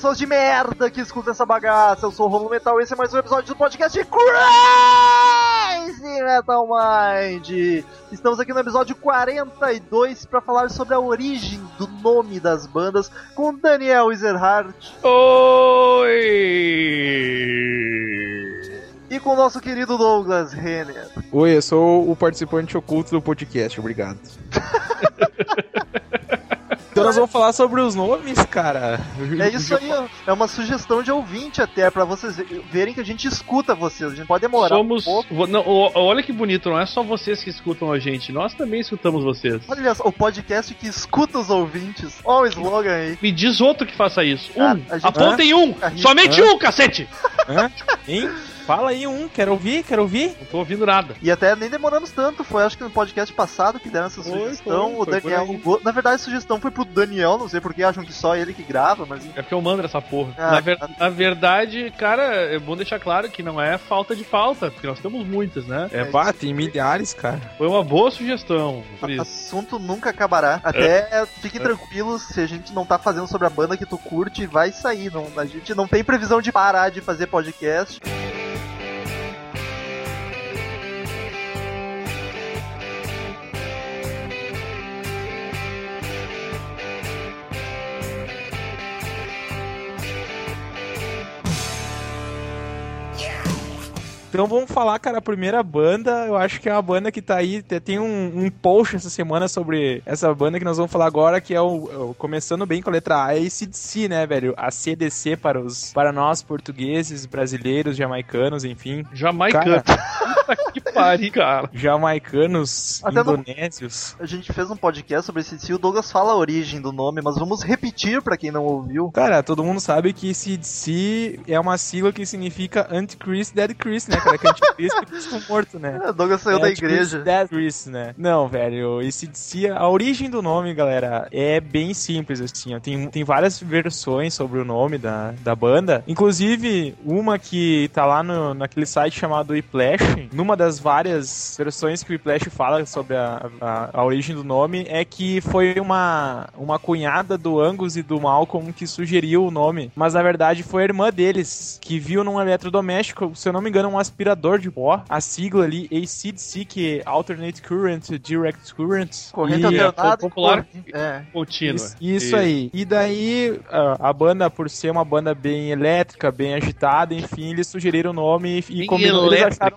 pessoas de merda que escutam essa bagaça. Eu sou o Romulo Metal e esse é mais um episódio do podcast Crazy Metal Mind. Estamos aqui no episódio 42 para falar sobre a origem do nome das bandas com Daniel Ezerhardt. Oi! E com o nosso querido Douglas Renner. Oi, eu sou o participante oculto do podcast, obrigado. Então nós vamos falar sobre os nomes, cara. É isso aí, ó. é uma sugestão de ouvinte até, para vocês verem que a gente escuta vocês. A gente pode demorar Somos... um pouco. Não, olha que bonito, não é só vocês que escutam a gente, nós também escutamos vocês. Olha só, o podcast que escuta os ouvintes. Olha o slogan aí. Me diz outro que faça isso. Um. Ah, a gente- Apontem um! gente- Somente Hã? um, cacete! Hã? Hein? Fala aí um, quero ouvir, quero ouvir. Não tô ouvindo nada. E até nem demoramos tanto, foi acho que no podcast passado que deram essa Foi, sugestão. foi, o foi Daniel. aí. go- Na verdade, a sugestão foi pro Daniel, não sei porque acham que só ele que grava, mas É porque eu mando essa porra. Ah, na, ver- tá. na verdade, cara, é bom deixar claro que não é falta de falta, porque nós temos muitas, né? É, bah, tem milhares, cara. Foi uma boa sugestão, por isso. assunto nunca acabará. Até fiquem tranquilos, se a gente não tá fazendo sobre a banda que tu curte, vai sair. Não, a gente não tem previsão de parar de fazer podcast. Então vamos falar, cara, a primeira banda, eu acho que é uma banda que tá aí, te- tem um, um post essa semana sobre essa banda que nós vamos falar agora, que é o, o- começando bem com a letra A, é ACDC, né, velho? A CDC para os, para nós portugueses, brasileiros, jamaicanos, enfim. Jamaicano. Puta que pariu, cara. Jamaicanos, Até no- indonésios. A gente fez um podcast sobre esse DC, o Douglas fala a origem do nome, mas vamos repetir pra quem não ouviu. Cara, todo mundo sabe que CDC é uma sigla que significa Antichrist Dead Christ, né, cara? Que Anticristo é Cristo morto, né? É, o Douglas saiu É da Antichrist igreja. Dead Christ, né? Não, velho, esse DC, a origem do nome, galera, é bem simples, assim, ó. Tem, tem várias versões sobre o nome da, da banda. Inclusive, uma que tá lá no, naquele site chamado Whiplash, numa das várias versões que o Whiplash fala sobre a, a, a origem do nome, é que foi uma, uma cunhada do Angus e do Malcolm que sugeriu o nome, mas na verdade foi a irmã deles, que viu num eletrodoméstico, se eu não me engano, um aspirador de pó, a sigla ali, ACDC, que é Alternate Current, Direct Current. Corrente alternada. e popular. É. Contínua. isso, isso aí. E daí, a, a banda, por ser uma banda bem elétrica, bem agitada, enfim, eles sugeriram o nome e, e combinou, eles acharam...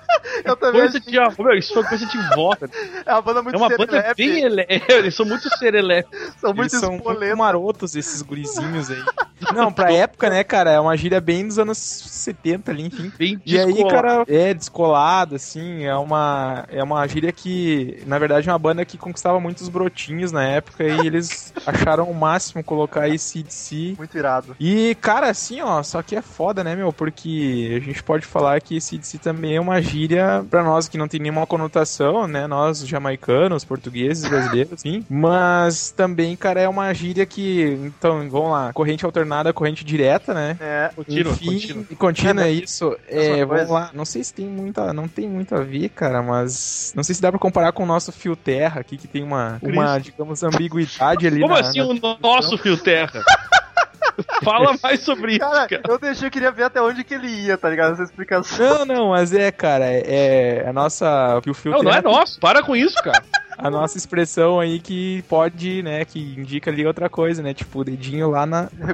Eu também Coisa achei de avó, isso foi coisa de cara. é uma banda muito É uma banda bem ele... Eles são muito serelepe. são muito Eles são muito marotos, esses gurizinhos aí. Não, pra época, né, cara, é uma gíria bem dos anos 70 ali, enfim. Bem E aí, descolado. cara, é descolado, assim, é uma, é uma gíria que, na verdade, é uma banda que conquistava muitos brotinhos na época e eles acharam o máximo colocar esse DC. Muito irado. E, cara, assim, ó, só que é foda, né, meu? Porque a gente pode falar que esse DC também é uma gíria pra nós que não tem nenhuma conotação, né? Nós, jamaicanos, portugueses, brasileiros, sim. Mas também, cara, é uma gíria que, então, vamos lá, corrente alternada, corrente direta, né? É. Contínua, Enfim, contínua. contínua, é isso. É, vamos lá. Não sei se tem muita, não tem muito a ver, cara, mas não sei se dá pra comparar com o nosso fio terra aqui, que tem uma, uma digamos, ambiguidade ali Como na- assim na o nosso fio terra? Fala mais sobre isso, Cara, cara. eu deixei, eu queria ver até onde que ele ia, tá ligado? Essa explicação. Não, não, mas é, cara, é, é a nossa. que O fio Não, não é terra- nosso. Para com isso, cara. A nossa expressão aí que pode, né, que indica ali outra coisa, né? Tipo, o dedinho lá na, né,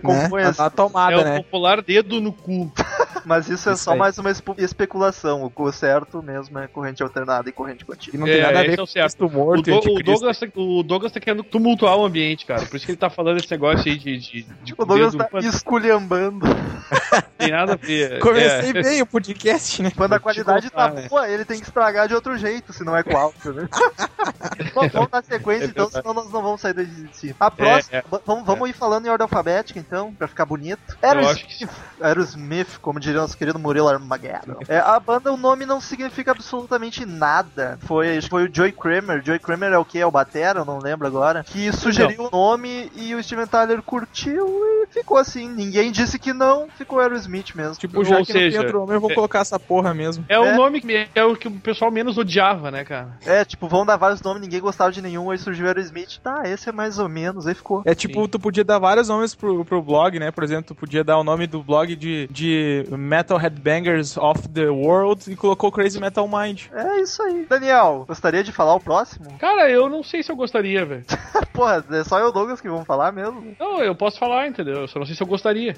na, tomada, é o né? popular dedo no cu. Mas isso é Isso só aí. mais uma espe- especulação. O certo mesmo é corrente alternada e corrente contínua. não tem É, nada a ver é o com certo. Cristo O, morto Do- e o. Douglas, tá- o Douglas tá querendo tumultuar o ambiente, cara. Por isso que ele tá falando esse negócio aí de. de, de O Douglas tá mas esculhambando. não tem nada a ver. Comecei É. bem o podcast, né? Quando a qualidade tá né? boa, ele tem que estragar de outro jeito, se não é com áudio, né? Bom, vamos dar sequência, então, senão nós não vamos sair daí de si. A próxima, é. v- vamos, vamos ir falando em ordem alfabética, então, pra ficar bonito. Acho que Aerosmith, Aerosmith, como diria nosso querido Murilo Armageddon. É, a banda, o nome não significa absolutamente nada. Foi, foi o Joey Kramer. Joey Kramer é o que? É o Batera? Eu não lembro agora. Que sugeriu o nome e o Steven Tyler curtiu e ficou assim. Ninguém disse que não, ficou Aerosmith mesmo. Tipo, já Ou que não seja, tem outro nome, eu vou é- colocar essa porra mesmo. É o É. nome que é o que o pessoal menos odiava, né, cara? É, tipo, vão dar vários nomes, ninguém gostava de nenhum, aí surgiu Aerosmith. Tá, esse é mais ou menos, aí ficou. É tipo, tu podia dar vários nomes pro, pro blog, né? Por exemplo, tu podia dar o nome do blog de, de Metal Headbangers of the World e colocou Crazy Metal Mind. É isso aí. Daniel, gostaria de falar o próximo? Cara, eu não sei se eu gostaria, velho. Porra, é só eu e o Douglas que vão falar mesmo. Não, eu posso falar, entendeu? Eu só não sei se eu gostaria.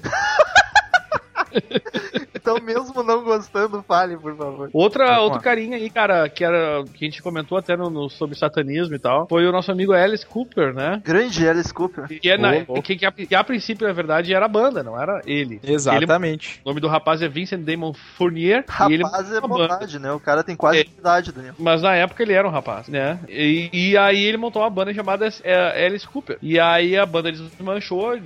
Então, mesmo não gostando, fale, por favor. Outra, Vamos outro carinha aí, cara, que era que a gente comentou até no, no- sobre satanismo e tal, foi o nosso amigo Alice Cooper, né? Grande Alice Cooper. Que, é na, Oh, oh. que, que a, que a princípio, na verdade, era a banda, não era ele. Ele, Exatamente. o nome do rapaz é Vincent Damon Fournier. e ele Rapaz é bondade, né? O cara tem quase É. idade, Daniel. Mas na época ele era um rapaz, né? E, e aí ele montou uma banda chamada é, Alice Cooper. E aí a banda desmanchou,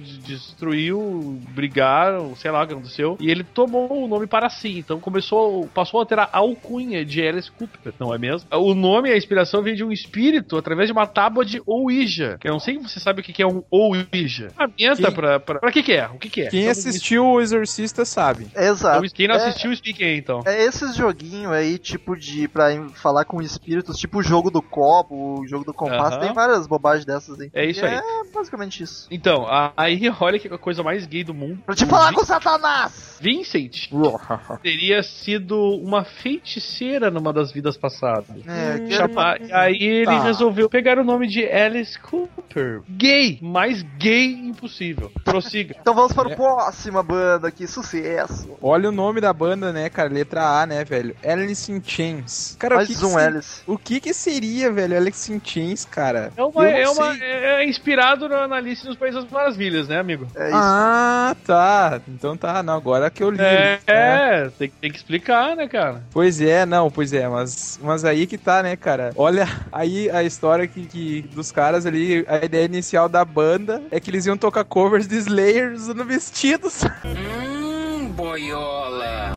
destruiu, brigaram, sei lá o que aconteceu. E ele tomou o nome para si. Então começou, passou a ter a alcunha de Alice Cooper, não é mesmo? O nome, a inspiração vem de um espírito através de uma tábua de Ouija. Que eu não sei se você sabe o que é um Ouija. Ferramenta Quem- pra, pra. Pra que que é? O que que é? Quem Então, assistiu o Exorcista sabe. Exato. Quem não É- assistiu, explique aí então. É esses joguinhos aí, tipo de. pra falar com espíritos, tipo o jogo do copo, o jogo do compasso, tem várias bobagens dessas aí. É isso aí. É basicamente isso. Então, a- aí olha que coisa mais gay do mundo. Pra te falar com o Satanás! Vincent teria sido uma feiticeira numa das vidas passadas. É, que Chama- Aí ele Tá. resolveu pegar o nome de Alice Cooper. Gay, mais gay impossível. Prossiga. Então vamos para É. a próxima banda aqui, sucesso. Olha o nome da banda, né, cara? Letra A, né, velho? Alice in Chains. Cara, o Mais que que um se- Alice. O que que seria, velho, Alice in Chains, cara? É, uma, é, uma, é é inspirado na Alice nos Países das Maravilhas, né, amigo? É isso. Ah, tá. Então tá, não, agora que eu li. É? É tem, tem que explicar, né, cara? Pois é, não, pois é, mas, mas aí que tá, né, cara? Olha aí a história que, que dos caras ali, a ideia inicial da banda é que eles iam tocar covers de Slayer usando vestidos. Hum, boiola.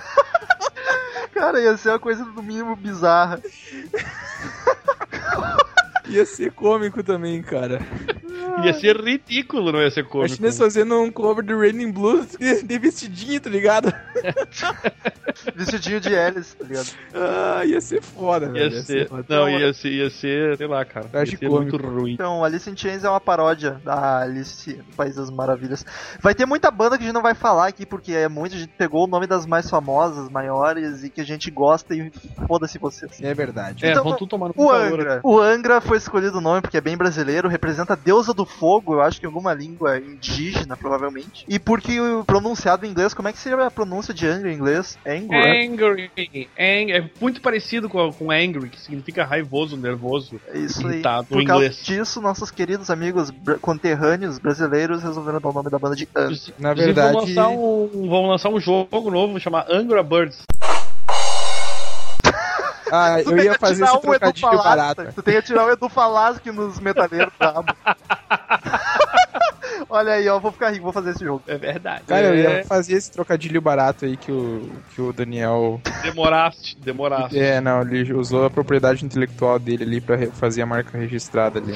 Cara, ia ser uma coisa no mínimo bizarra. Ia ser cômico também, cara. Ia ser ridículo, não ia ser cômico. Imagina fazendo um cover de Raining Blues de, de vestidinho, tá ligado? Vestidinho de Alice, tá ligado? Ah, ia ser foda, velho. Ia ser, foda. não, ia ser, ia ser, sei lá, cara. Ia ser cômico. muito ruim. Então, Alice in Chains é uma paródia da Alice no País das Maravilhas. Vai ter muita banda que a gente não vai falar aqui, porque é muita gente pegou o nome das mais famosas, maiores, e que a gente gosta e foda-se vocês. É verdade. É, Então, vão tudo tomar no O Angra. O Angra foi escolhido o nome porque é bem brasileiro, representa a deusa do fogo, eu acho que em alguma língua indígena, provavelmente. E porque o pronunciado em inglês, como é que seria a pronúncia de Angra em inglês? Angry. Ang- é muito parecido com, com angry, que significa raivoso, nervoso. É isso aí. Tá, Por causa inglês. disso, nossos queridos amigos conterrâneos brasileiros resolveram dar o nome da banda de Angra. Na verdade- Vão lançar, um, vão lançar um jogo novo chamado Angra Birds. Ah, Tu eu ia fazer esse Edu trocadilho Falaschi, barato. Tu tem que tirar o Edu Falaschi nos metaleiros brabo. Olha aí, ó, vou ficar rico, vou fazer esse jogo. É verdade. Cara, eu é, ia fazer esse trocadilho barato aí que o, que o Daniel. Demoraste, demoraste. É, não, ele usou a propriedade intelectual dele ali pra fazer a marca registrada ali.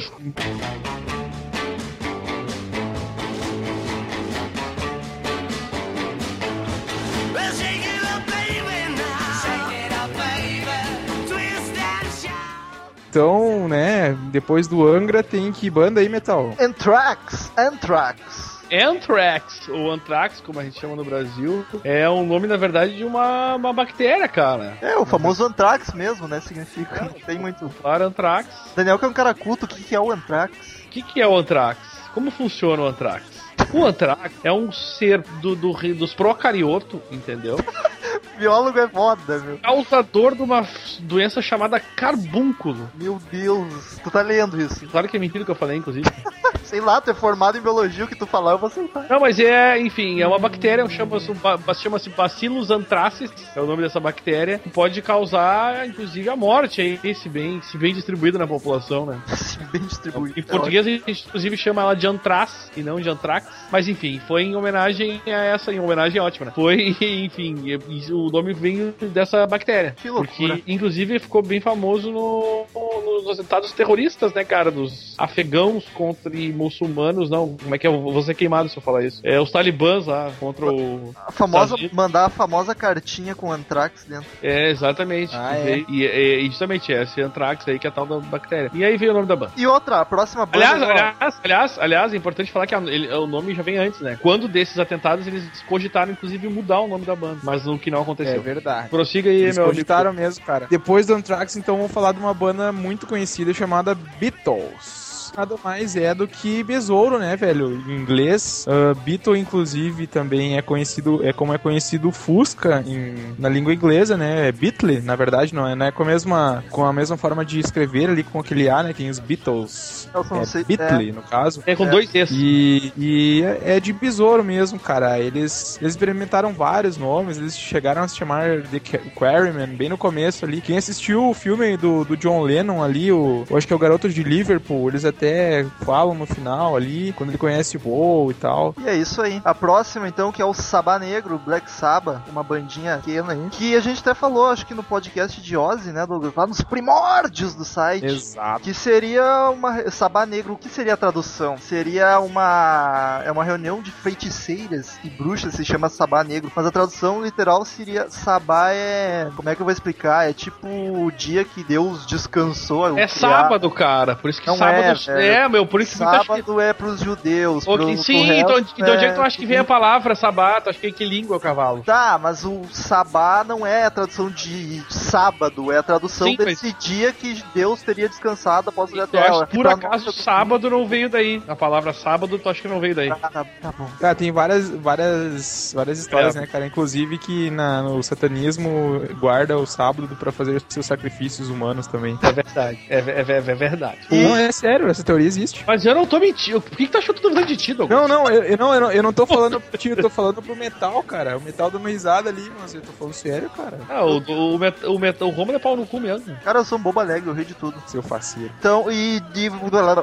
Então, né, depois do Angra tem que banda aí, Metal? Anthrax, Anthrax. Anthrax, ou Anthrax, como a gente chama no Brasil, é o nome, na verdade, de uma, uma bactéria, cara. É, o famoso Anthrax mesmo, né? Significa. Não tem muito. Claro, Anthrax. Daniel, que é um cara culto, o que, que é o Anthrax? O que, que é o Anthrax? Como funciona o Anthrax? O Anthrax é um ser do, do, dos procarioto, entendeu? Biólogo é foda, meu. Causador de uma doença chamada carbúnculo. Meu Deus, tu tá lendo isso. Claro que é mentira o que eu falei, inclusive. Sei lá, tu é formado em biologia, o que tu falar eu vou aceitar. Não, mas é, enfim, é uma bactéria, chama-se chama-se Bacillus anthracis, é o nome dessa bactéria, que pode causar, inclusive, a morte aí, se bem, se bem distribuída na população, né? Bem distribuído. Em português a gente inclusive chama ela de antraz e não de antrax, mas enfim, foi em homenagem a essa, em homenagem ótima, né? Foi, enfim, e- e o nome veio dessa bactéria. Que loucura. Porque, inclusive, ficou bem famoso no, no- dos atentados terroristas, né, cara? Dos afegãos contra muçulmanos, não. Como é que é? Eu vou ser queimado se eu falar isso. É os talibãs lá contra o. A famosa, mandar a famosa cartinha com Antrax dentro. É, exatamente. Ah, E, é? e, e, e justamente, é esse Anthrax aí que é a tal da bactéria. E aí veio o nome da banda. E outra, a próxima banda. Aliás, aliás, aliás, aliás, é importante falar que a- ele- o nome já vem antes, né? Quando desses atentados, eles cogitaram, inclusive, mudar o nome da banda. Mas o que não É aconteceu. verdade. Prossiga aí, Eles meu amigo. cogitaram mesmo, cara. Depois do Anthrax, então, vamos falar de uma banda muito conhecida chamada Beatles. Nada mais é do que besouro, né, velho? Em inglês, uh, Beatle, inclusive, também é conhecido, é como é conhecido o Fusca em- na língua inglesa, né? É Beatle, na verdade, não é, não é com a mesma, com a mesma forma de escrever ali com aquele A, né? Tem os Beatles. Eu não É sei- Beatle, no caso. É com É. dois T's. E, e é de besouro mesmo, cara. Eles, eles experimentaram vários nomes, eles chegaram a se chamar The Qu- Quarrymen bem no começo ali. Quem assistiu o filme do, do John Lennon ali, o, eu acho que é o Garoto de Liverpool, eles até falam no final ali, quando ele conhece o Paul e tal. E é isso aí. A próxima, então, que é o Sabá Negro, Black Sabbath, uma bandinha pequena aí. Que a gente até falou, acho que no podcast de Ozzy, né, Douglas? Lá nos primórdios do site. Exato. Que seria uma. Sabá Negro, o que seria a tradução? Seria uma. É uma reunião de feiticeiras e bruxas, se chama Sabá Negro. Mas a tradução literal seria. Sabá é. Como é que eu vou explicar? É tipo o dia que Deus descansou. É criar- sábado, cara. Por isso que Não sábado. é, É, velho. meu, por isso que muita gente. Sábado é pros judeus. Ok, pro, sim, pro então, resto então onde é que tu acha que vem a palavra sabato? Acho que que língua é o cavalo? Tá, mas o sabá não é a tradução de sábado, é a tradução Sim, desse dia que Deus teria descansado após o dia Eu acho terra. que por acaso sábado não veio daí. A palavra sábado, tu acha que não veio daí. Ah, tá, tá bom. Cara, tem várias, várias, várias histórias, É. né, cara? Inclusive que na, no satanismo guarda o sábado pra fazer seus sacrifícios humanos também. É verdade. É, é, é, é verdade. Não, é sério, essa teoria existe. Mas eu não tô mentindo. Por que, que tu achou que eu tô duvidando de ti, Douglas? Não, não, eu, eu não, eu não, eu não tô falando pro tio, eu tô falando pro metal, cara. O metal dá uma risada ali, mas eu tô falando sério, cara. Ah, o, o, o, met- o, met- o Romulo é pau no cu mesmo. Cara, eu sou um bobo alegre, eu rio de tudo. Seu faceiro. Então, e de,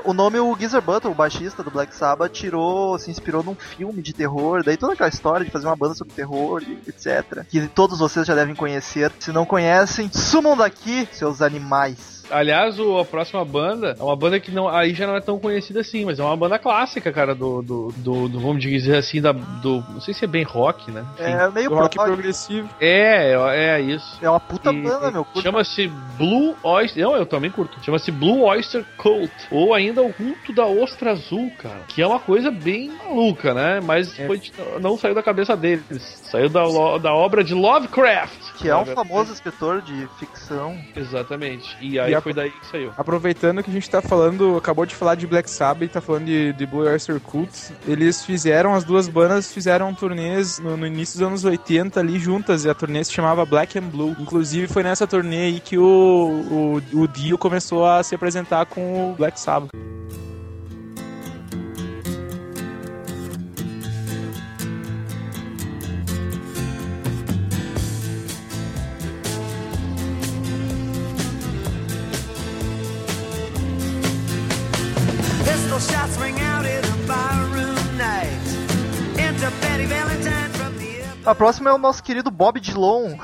o nome, o Geezer Butler, o baixista do Black Sabbath, tirou, se inspirou num filme de terror, daí toda aquela história de fazer uma banda sobre terror, e etc. Que todos vocês já devem conhecer. Se não conhecem, sumam daqui, seus animais. Aliás, o, a próxima banda é uma banda que não, aí já não é tão conhecida assim, mas é uma banda clássica, cara, do, do, do, do- vamos dizer assim, da, do. Não sei se é bem rock, né? Enfim. É meio rock prog. progressivo. É, é, é isso. É uma puta E- banda, meu. Chama-se Blue Oyster. Não, eu também curto. Chama-se Blue Oyster Cult. Ou ainda o culto da ostra azul, cara. Que é uma coisa bem maluca, né? Mas É. foi não saiu da cabeça deles. Saiu da, da obra de Lovecraft. Que é um famoso escritor de ficção. Exatamente. E aí E a- foi daí que saiu. Aproveitando que a gente tá falando, acabou de falar de Black Sabbath e tá falando de, de Blue Oyster Cult, eles fizeram, as duas bandas fizeram turnês no, no início dos anos 80 ali juntas, e a turnê se chamava Black and Blue. Inclusive foi nessa turnê aí que o, o, o Dio começou a se apresentar com o Black Sabbath. A próxima é o nosso querido Bob Dylan,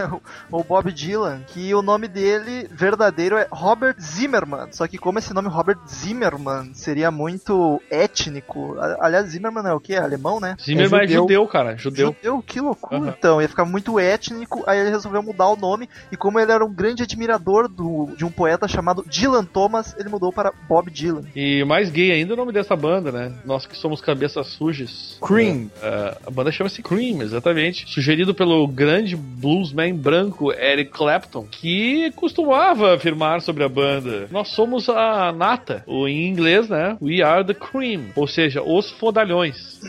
ou Bob Dylan, que o nome dele verdadeiro é Robert Zimmerman. Só que como esse nome Robert Zimmerman seria muito étnico, aliás, Zimmerman é o que? Alemão, né? Zimmerman é judeu. judeu, cara. Judeu. Judeu, que loucura. Aham. Então, ia ficar muito étnico, aí ele resolveu mudar o nome, e como ele era um grande admirador do, de um poeta chamado Dylan Thomas, ele mudou para Bob Dylan. E mais gay ainda o nome dessa banda, né? Nós que somos cabeças sujas. Cream. É, a banda chama-se Cream, exatamente. Sugerido pelo grande bluesman branco Eric Clapton, que costumava afirmar sobre a banda: Nós somos a nata, ou em inglês, né? We are the cream, ou seja, os fodalhões.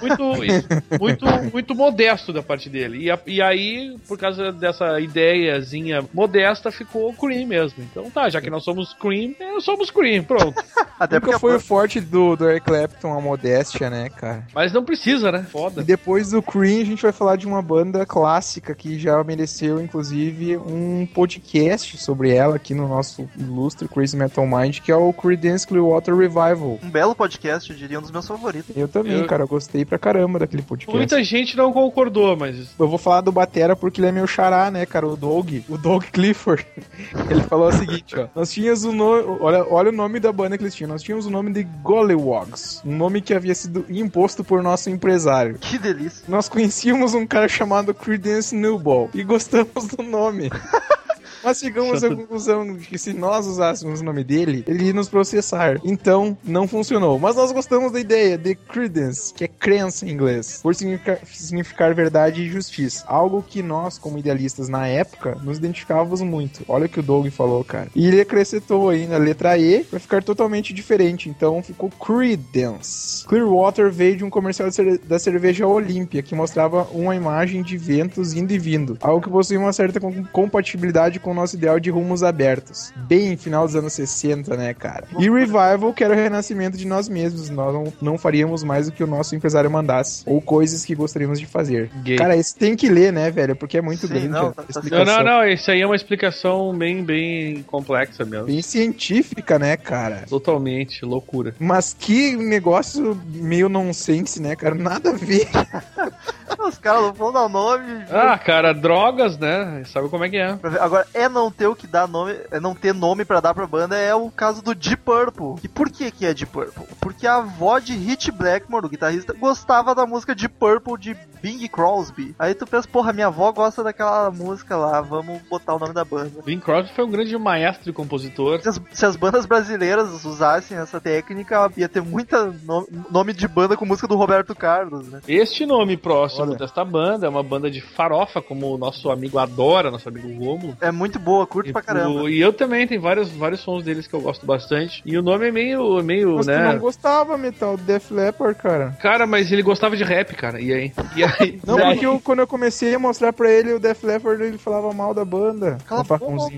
Muito, muito, muito modesto da parte dele. E, a- e aí, por causa dessa ideiazinha modesta, ficou Cream mesmo. Então tá, já que nós somos Cream, eh, somos Cream, pronto. Até porque foi o forte do, do Eric Clapton, a modéstia, né, cara? Mas não precisa, né? E Foda. depois do Cream, a gente vai falar de uma banda clássica que já mereceu, inclusive, um podcast sobre ela aqui no nosso ilustre Crazy Metal Mind, que é o Creedence Clearwater Revival. Um belo podcast, eu diria um dos meus favoritos. Eu também, Eu- cara, eu gostei pra caramba daquele podcast. Muita gente não concordou, mas. Eu vou falar do Batera porque ele é meu xará, né, cara? O Doug, o Doug Clifford. Ele falou o seguinte, ó. Nós tínhamos o nome. Olha, olha o nome da banda que eles tinham. Nós tínhamos o nome de Gollywogs. Um nome que havia sido imposto por nosso empresário. Que delícia. Nós conhecíamos um cara chamado Creedence Newball e gostamos do nome. Mas chegamos à conclusão de que se nós usássemos o nome dele, ele ia nos processar. Então, não funcionou. Mas nós gostamos da ideia de credence, que é crença em inglês, por significar, significar verdade e justiça. Algo que nós, como idealistas na época, nos identificávamos muito. Olha o que o Doug falou, cara. E ele acrescentou ainda a letra E para ficar totalmente diferente. Então ficou Credence. Clearwater veio de um comercial da cerveja Olímpia, que mostrava uma imagem de ventos indo e vindo. Algo que possui uma certa com- compatibilidade com nosso ideal de rumos abertos. Bem final dos anos 60, né, cara? E Revival, que era o renascimento de nós mesmos. Nós não, não faríamos mais o que o nosso empresário mandasse. Ou coisas que gostaríamos de fazer. Gay. Cara, esse tem que ler, né, velho? Porque é muito Sim, grande não, tá- Não, não, não. Isso aí é uma explicação bem, bem complexa mesmo. Bem científica, né, cara? Totalmente, loucura. Mas que negócio meio nonsense, né, cara? Nada a ver. Os caras não vão dar nome. Ah, cara, drogas, né? Sabe como é que é? Agora, é não ter o que dar nome, é não ter nome pra dar pra banda, é o caso do Deep Purple. E por que que é Deep Purple? Porque a avó de Hit Blackmore, o guitarrista, gostava da música Deep Purple de Bing Crosby. Aí tu pensa, porra, minha avó gosta daquela música lá, vamos botar o nome da banda. Bing Crosby foi um grande maestro e compositor. Se as, se as bandas brasileiras usassem essa técnica, ia ter muita no- nome de banda com música do Roberto Carlos, né? Este nome próximo Olha. desta banda é uma banda de farofa, como o nosso amigo adora, nosso amigo Romulo. É muito boa, curto E, pra caramba. o- e eu também, tem vários, vários sons deles que eu gosto bastante. E o nome é meio, meio Mas tu né? não gostava, Metal, Def Leppard, cara. Cara, mas ele gostava de rap, cara. E aí? E aí? Não, porque eu- quando eu comecei a mostrar pra ele o Def Leppard, ele falava mal da banda. Cala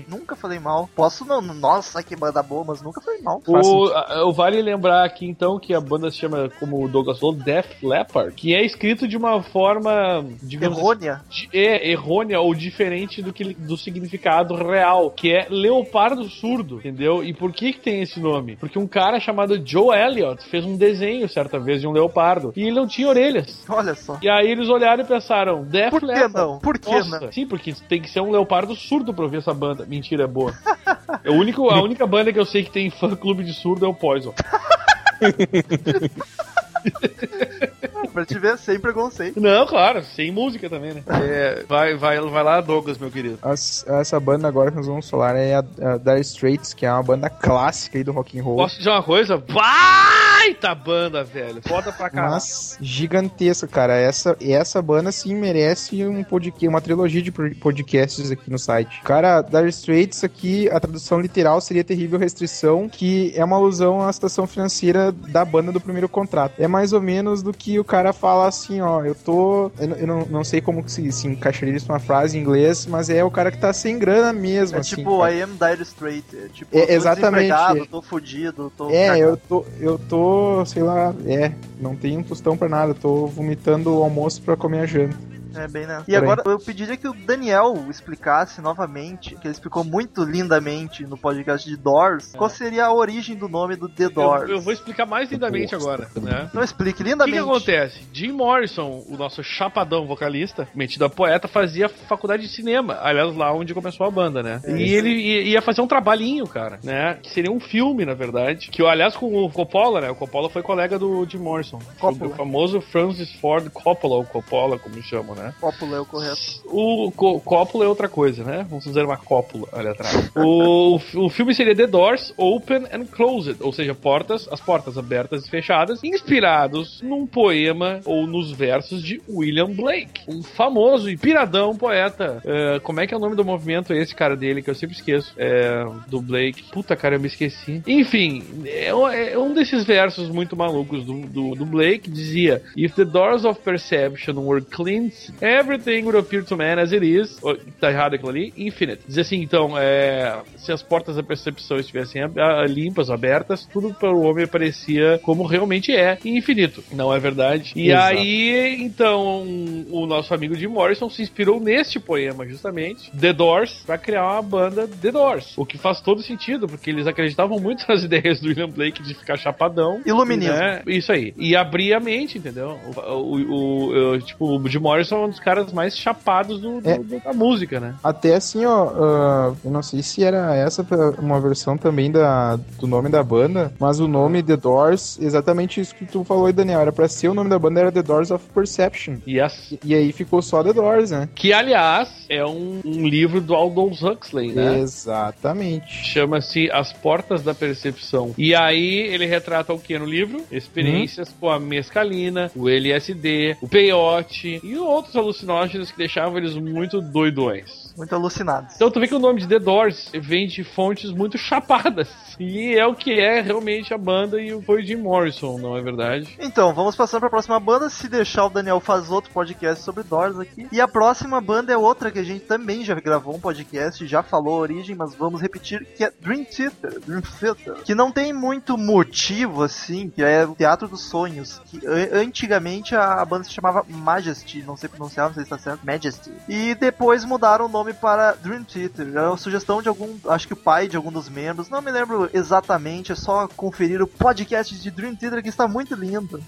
nunca falei mal. Posso não, nossa, que banda boa, mas nunca falei mal. O, a- o vale lembrar aqui então que a banda se chama, como o Douglas falou, Def Leppard, que é escrito de uma forma, digamos Errônea. assim, de- é errônea ou diferente do que do significado real, que é leopardo surdo, entendeu? E por que que tem esse nome? Porque um cara chamado Joe Elliott fez um desenho certa vez de um leopardo e ele não tinha orelhas. Olha só. E aí eles olharam e pensaram, Def Por que Leppard. não? Por que Nossa, não? sim, porque tem que ser um leopardo surdo pra ouvir essa banda. Mentira, é boa. É o único, a única banda que eu sei que tem fã clube de surdo é o Poison. Pra te ver, sem preconceito. Não, claro, sem música também, né? É, vai, vai, vai lá, Douglas, meu querido. As- essa banda agora que nós vamos falar é a, a Dire Straits, que é uma banda clássica aí do rock and roll. Posso dizer uma coisa? Baita banda, velho. Foda pra caralho. Mas gigantesca, cara. Essa, essa banda sim merece um podcast, uma trilogia de podcasts aqui no site. Cara, Dire Straits aqui, a tradução literal seria terrível restrição, que é uma alusão à situação financeira da banda do primeiro contrato. É mais ou menos do que o cara fala assim, ó, eu tô. Eu, não- eu não, não sei como que se, se encaixaria isso numa frase em inglês, mas é o cara que tá sem grana mesmo, É assim. tipo, cara. I am Dire Straight. É tipo, É, eu tô exatamente. tô fudido, tô. É, cagado. eu tô, eu tô, sei lá, é, não tenho um tostão pra nada, tô vomitando o almoço pra comer a janta. É bem nessa. E agora eu pediria que o Daniel explicasse novamente, que ele explicou muito lindamente no podcast de Doors, qual seria a origem do nome do The Eu, Doors. eu vou explicar mais lindamente agora, né? Então explique O que, lindamente. que acontece? Jim Morrison, o nosso chapadão vocalista, metido a poeta, fazia faculdade de cinema. Aliás, lá onde começou a banda, né? É e ele ia ia fazer um trabalhinho, cara, né? Que seria um filme, na verdade. Que, aliás, com o Coppola, né? O Coppola foi colega do Jim Morrison. Coppola. O famoso Francis Ford Coppola, ou Coppola, como chamam, né? Cópula é o correto. O co cópula é outra coisa, né? Vamos fazer uma cópula ali atrás. o, o filme seria The Doors Open and Closed, ou seja, portas, as portas abertas e fechadas, inspirados num poema ou nos versos de William Blake, um famoso e piradão poeta. É, como é que é o nome do movimento esse cara dele que eu sempre esqueço? É, do Blake. Puta cara, eu me esqueci. Enfim, é, um- é um desses versos muito malucos do, do, do Blake dizia: If the doors of perception were cleansed everything would appear to man as it is. Oh, tá errado aquilo ali. Infinite. Diz assim, então, é, se as portas da percepção estivessem ab- ah, limpas, abertas, tudo para o homem parecia como realmente é, infinito. Não é verdade? E Exato. aí, então, o nosso amigo Jim Morrison se inspirou neste poema, justamente, The Doors, para criar uma banda The Doors. O que faz todo sentido, porque eles acreditavam muito nas ideias do William Blake de ficar chapadão. Iluminismo. né? Isso aí. E abrir a mente, entendeu? O, o- o- o- tipo, o Jim Morrison um dos caras mais chapados do, do- É. da música, né? Até assim, ó, ah, eu não sei se era essa uma versão também da, do nome da banda, mas o nome The Doors, exatamente isso que tu falou aí, Daniel, era pra ser o nome da banda, era The Doors of Perception. E as, E, e aí ficou só The Doors, né? que, aliás, é um, um livro do Aldous Huxley, né? Exatamente. Chama-se As Portas da Percepção. E aí ele retrata o que no livro? Experiências com a mescalina, o LSD, o peiote e outros alucinógenos que deixavam eles muito doidões. Muito alucinados. Então tu vê que o nome de The Doors vem de fontes muito chapadas. E é o que é realmente a banda e foi o Jim Morrison, não é verdade? Então, vamos passando pra próxima banda. Se deixar, o Daniel faz outro podcast sobre Doors aqui. E a próxima banda é outra que a gente também já gravou um podcast, já falou a origem, mas vamos repetir, que é Dream Theater. Dream Theater. Que não tem muito motivo, assim, que é o Teatro dos Sonhos. Que an- antigamente a, a banda se chamava Majesty, não sei pronunciar, não sei se tá certo, Majesty. E depois mudaram o nome para Dream Theater. É uma sugestão de algum, acho que o pai de algum dos membros, não me lembro exatamente, é só conferir o podcast de Dream Theater que está muito lindo.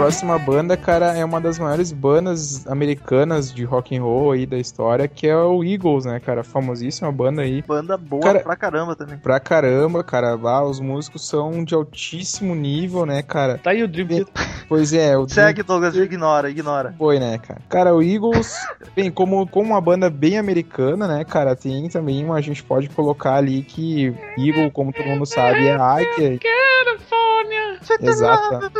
Próxima banda, cara, é uma das maiores bandas americanas de rock and roll aí da história, que é o Eagles, né, cara? Famosíssima banda aí. Banda boa Cara- pra caramba também. Pra caramba, cara, lá os músicos são de altíssimo nível, né, cara? Tá aí o Dream Theater. Pois é, o Segue, Douglas, ignora, ignora. Foi, né, cara? Cara, o Eagles, bem, como, como uma banda bem americana, né, cara, tem também uma, a gente pode colocar ali que Eagle, como todo mundo sabe, é águia. California, Exato.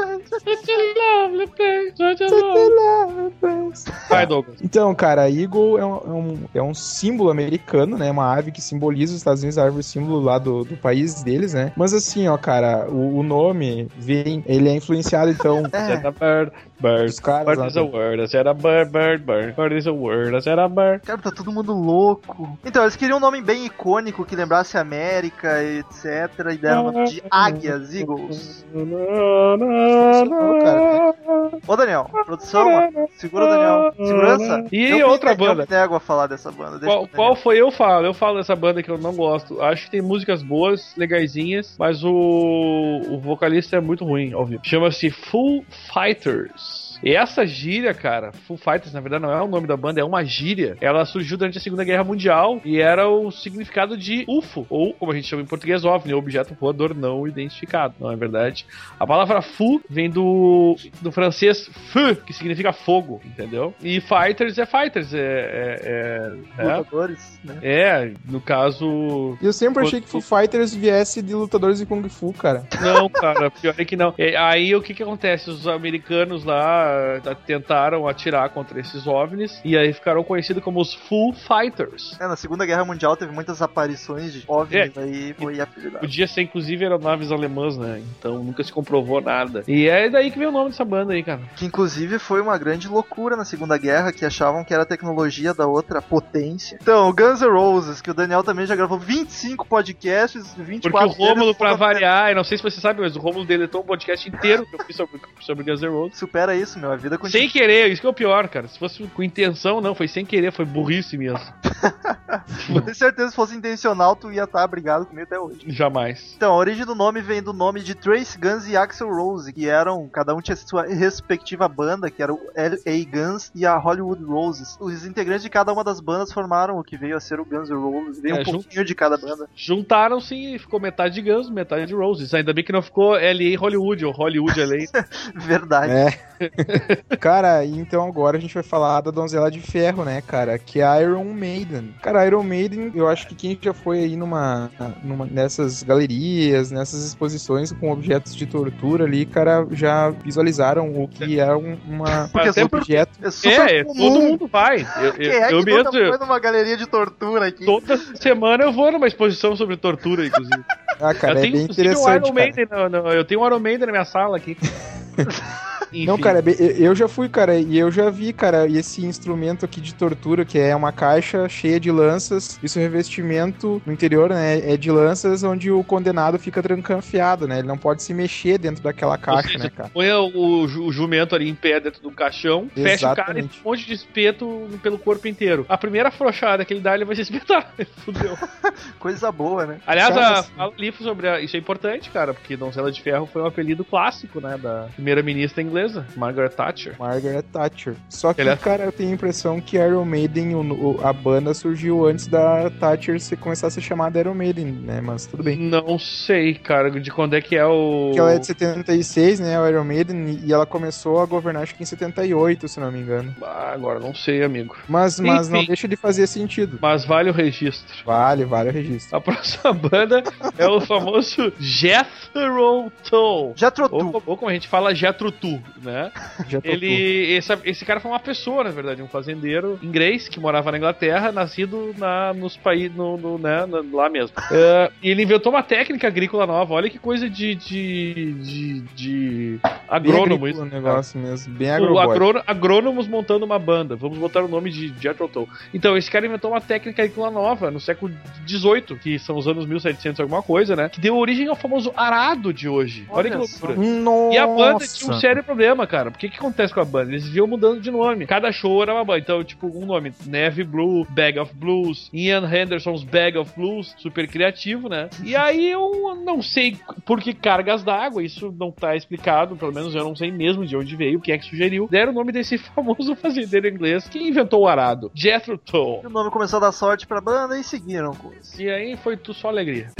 Vai, Douglas. Então, cara, Eagle é um, é um, é um símbolo americano, né? Uma ave que simboliza os Estados Unidos, a árvore símbolo lá do, do país deles, né? Mas assim, ó, cara, o, o nome vem, ele é influenciado, então, É, bird, os caras Bird is a word, I said a bird, bird, bird. Bird is a word, I said a bird. cara, tá todo mundo louco. Então, eles queriam um nome bem icônico que lembrasse a América, etc. E deram o nome de Águias, Eagles. Ô, Daniel, produção, ó, segura o Daniel. Segurança. E Eu outra Eu banda? me nego a falar dessa banda. deixa Qual, qual foi? Eu falo, eu falo dessa banda que eu não gosto. Acho que tem músicas boas, legaisinhas, mas o, o vocalista é muito ruim, ao vivo. Chama-se Full Fighters. E essa gíria, cara, Full Fighters, na verdade, não é o nome da banda, é uma gíria. Ela surgiu durante a Segunda Guerra Mundial e era o significado de UFO, ou como a gente chama em português, OVNI, objeto voador não identificado, não é verdade? A palavra Fu vem do, do francês feu, que significa fogo, entendeu? E Fighters é Fighters, é. é, é, é. Lutadores, né? É, no caso. Eu sempre achei que Foo Fighters viesse de lutadores de Kung Fu, cara. Não, cara, pior é que não. É, aí o que que acontece? Os americanos lá tentaram atirar contra esses OVNIs e aí ficaram conhecidos como os Full Fighters. É, na Segunda Guerra Mundial teve muitas aparições de OVNIs aí, foi apelidado. Podia ser, inclusive, aeronaves alemãs, né? Então nunca se comprovou nada. E é daí que vem o nome dessa banda aí, cara. Que inclusive foi uma grande loucura na Segunda Guerra, que achavam que era tecnologia da outra potência. Então, o Guns N' Roses, que o Daniel também já gravou 25 podcasts, 24 Porque o Rômulo, pra variar, eu não sei se você sabe, mas o Rômulo deletou um podcast inteiro que eu fiz sobre, sobre Guns N' Roses. Supera isso, meu, a vida continua. Sem querer, isso que é o pior, cara. Se fosse com intenção, não, foi sem querer, foi burrice mesmo. Eu tenho certeza que se fosse intencional, tu ia estar brigado comigo até hoje. Jamais. Então, a origem do nome vem do nome de Trace Guns e Axel Rose, que eram, cada um tinha sua respectiva banda, que era o L.A. Guns e a Hollywood Roses. Os integrantes de cada uma das bandas formaram o que veio a ser o Guns N' Roses. Veio É, um pouquinho de cada banda. Juntaram-se e ficou metade de Guns, metade de Roses. Ainda bem que não ficou LA Hollywood ou Hollywood LA. Verdade. É. cara, então agora a gente vai falar da Donzela de Ferro, né, cara? Que é a Iron Maiden. Cara, Iron Maiden, eu acho que quem já foi aí numa, numa nessas galerias, nessas exposições com objetos de tortura ali, cara, já visualizaram o que é um, uma, Porque um sempre- objeto. É super É, comum. todo mundo vai. Eu, Quem eu, é que eu nunca mesmo. foi numa galeria de tortura aqui? Toda semana eu vou numa exposição sobre tortura, inclusive. Ah, cara, eu é tenho bem inclusive, um interessante, Iron cara. Maiden, no- no- eu tenho um Iron Maiden na minha sala aqui. Não, Enfim. cara, é bem- eu- já fui, cara, e eu já vi, cara, esse instrumento aqui de tortura, que é uma caixa cheia de lanças, isso o revestimento no interior, né, é de lanças onde o condenado fica trancanfiado, né, ele não pode se mexer dentro daquela caixa, seja, né, cara. Põe o, o jumento ali em pé dentro do caixão, fecha o cara e Exatamente. um monte de espeto pelo corpo inteiro. A primeira afrouxada que ele dá, ele vai se espetar. Fudeu. Coisa boa, né? Aliás, Cara, a, assim- sobre a- isso é importante, cara, porque Donzela de Ferro foi um apelido clássico, né, da primeira-ministra inglesa, Margaret Thatcher. Margaret Thatcher. Só que, Ele é- cara, eu tenho a impressão que Iron Maiden, o- o- a banda surgiu antes da Thatcher se começar a ser chamada Iron Maiden, né, mas tudo bem. Não sei, cara, de quando é que é o. Porque ela é de 76, né, o Iron Maiden, e ela começou a governar acho que em 78, se não me engano. Ah, agora não sei, amigo. Mas, mas não deixa de fazer sentido. Mas vale o registro. Vale, vale o registro. A próxima banda é o famoso Jethro Tull. Já trotou. Ou, ou como a gente fala, Jethro Tull, né? Já tô Ele, esse, esse cara foi uma pessoa, na verdade, um fazendeiro inglês que morava na Inglaterra, nascido na, nos países, no, no, né, na- lá mesmo. É, e ele inventou uma técnica agrícola nova. Olha que coisa de de, de, de agrônomo isso. negócio mesmo, bem agrônomo, agrônomos montando uma banda. Vamos botar o nome de Jethro Tull. Então, esse cara inventou uma técnica agrícola nova no século XVIII, que são os anos 1700 alguma coisa, né? Que deu origem ao famoso arado de hoje. Olha, Olha que loucura. Nossa! E a banda tinha um sério problema, cara. Porque que acontece com a banda? Eles viam mudando de nome. Cada show era uma banda. Então, tipo, um nome: Neve Blue, Bag of Blues, Ian Henderson's Bag of Blues, super criativo, né? E aí eu não sei por que cargas d'água, isso não tá explicado, pelo menos eu não sei mesmo de onde veio, quem é que sugeriu. Deram o nome desse famoso fazendeiro inglês que inventou o arado: Jethro Tull. O nome começou a dar sorte pra banda e seguiram com isso. E aí foi tu só alegria.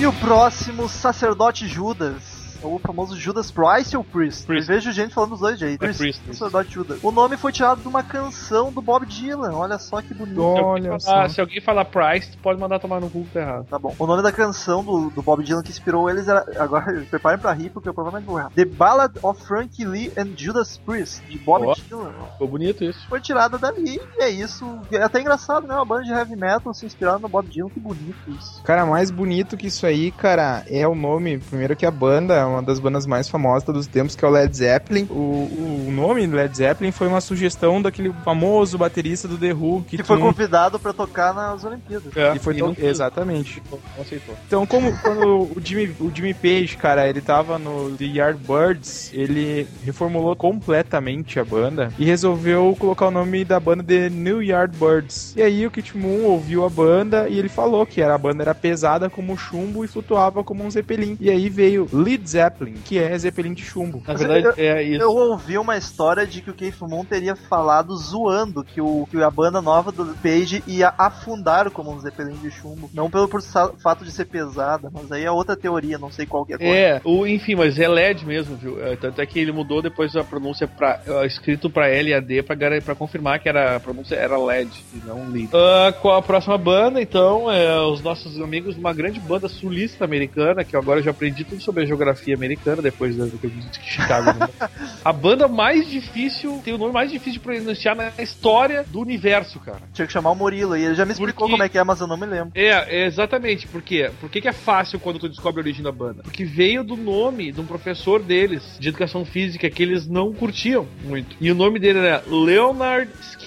E o próximo, Sacerdote Judas. O famoso Judas Priest ou Priest? Priest. Eu vejo gente falando os dois jeitos. É Priest. Sacerdote Judas. O nome foi tirado de uma canção do Bob Dylan. Olha só que bonito. Se alguém, Olha falar, só. se alguém falar Price, pode mandar tomar no cu que tá errado. Tá bom. O nome da canção do, do Bob Dylan que inspirou eles era. Agora, preparem pra rir, porque eu provavelmente vou errar. The Ballad of Frankie Lee and Judas Priest, de Bob Ó. Dylan. Ficou bonito isso. Foi tirada dali e é isso. É até engraçado, né? Uma banda de heavy metal se inspirando no Bob Dylan. Que bonito isso. Cara, mais bonito que isso aí, cara, é o nome. Primeiro que a banda é uma das bandas mais famosas de todos os tempos, que é o Led Zeppelin. O, o nome do Led Zeppelin foi uma sugestão daquele famoso baterista do The Who, que, Que foi tinha um- convidado pra tocar nas Olimpíadas. É, e foi e não, Exatamente. aceitou. Então, como quando o Jimmy, o Jimmy Page, cara, ele tava no The Yardbirds, ele reformulou completamente a banda e resolveu colocar o nome da banda de New Yardbirds. E aí o Kit Moon ouviu a banda e ele falou que era, a banda era pesada como chumbo e flutuava como um Zeppelin. E aí veio Led Zeppelin, que é Zeppelin de chumbo. Na verdade, é isso. Eu ouvi uma história de que o Keith Moon teria falado zoando que, o, que a banda nova do Page ia afundar como um Zeppelin de chumbo. Não pelo por fato de ser pesada, mas aí é outra teoria, não sei qual que é. É, o, enfim, mas é LED mesmo, viu? É, tanto é que ele mudou depois a pronúncia pra, é, escrito pra LAD pra, gar- pra confirmar que era, a pronúncia era LED e não lead. Ah, qual a próxima banda, então? É os nossos amigos de uma grande banda sulista americana, que agora eu já aprendi tudo sobre a geografia americana, depois do que eu disse que Chicago. né? a banda mais difícil, tem o nome mais difícil de pronunciar na história do universo, cara. Tinha que chamar o Murilo e ele já me explicou Porque- como é que é, mas eu não me lembro. É, é, exatamente. Por quê? Por que, que é fácil quando tu descobre a origem da banda? Porque veio do nome de um professor deles, de educação física, que eles não curtiam muito. E o nome dele era Leonard Skinner.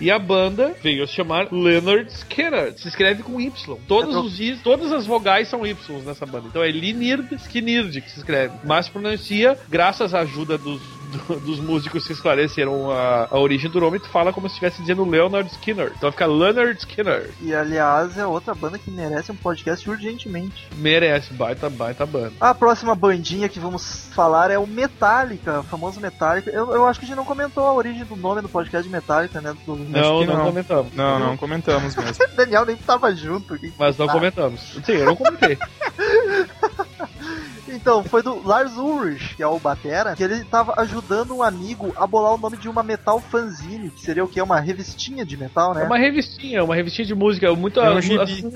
E a banda veio a se chamar Leonard Skinner. Se escreve com Y. Todos pro- os Is, todas as vogais são Y nessa banda. Então é Linird Skinird que se escreve. Mas pronuncia, graças à ajuda dos do- dos músicos que esclareceram a, a origem do nome, tu fala como se estivesse dizendo Leonard Skinner. Então fica Leonard Skinner. E aliás, é outra banda que merece um podcast urgentemente. Merece, baita, baita banda. A próxima bandinha que vamos falar é o Metallica, o famoso Metallica. Eu, eu acho que a gente não comentou a origem do nome do podcast de Metallica, né? Do... Não, que não, não. comentamos. Não, não comentamos mesmo. O Daniel nem tava junto. Mas não tá? comentamos. Sim, eu não comentei. Então, foi do Lars Ulrich, que é o Batera, que ele tava ajudando um amigo a bolar o nome de uma metal fanzine, que seria o que? Uma revistinha de metal, né? É uma revistinha, uma revistinha de música. Muito, É um as-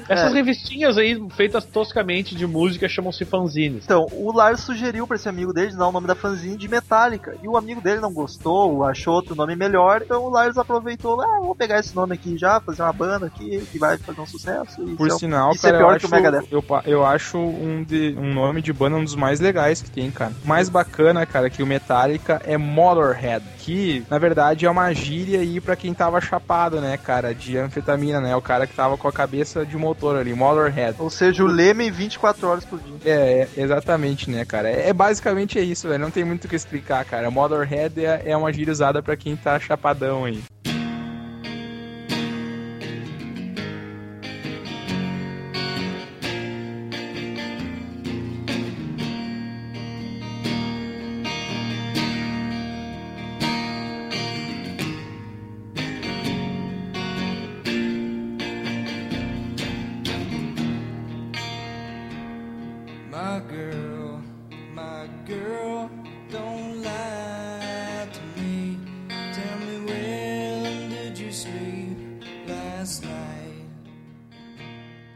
essas É. revistinhas aí, feitas toscamente de música, chamam-se fanzines. Então, o Lars sugeriu pra esse amigo dele dar o nome da fanzine de Metallica. E o amigo dele não gostou, achou outro nome melhor. Então o Lars aproveitou, ah, vou pegar esse nome aqui já, fazer uma banda aqui que vai fazer um sucesso. E Por isso é- sinal, isso é cara, pior eu, que o acho, Megadeth. eu, eu acho um, de, um nome de banda um dos mais legais que tem, cara. Mais bacana, cara, que o Metallica é Motorhead, que na verdade é uma gíria aí pra quem tava chapado, né, cara, de anfetamina, né? O cara que tava com a cabeça de motor ali, Motorhead. Ou seja, o Leme 24 horas por dia. É, é, exatamente, né, cara? É, é basicamente é isso, velho. Não tem muito o que explicar, cara. Motorhead é, é uma gíria usada pra quem tá chapadão aí.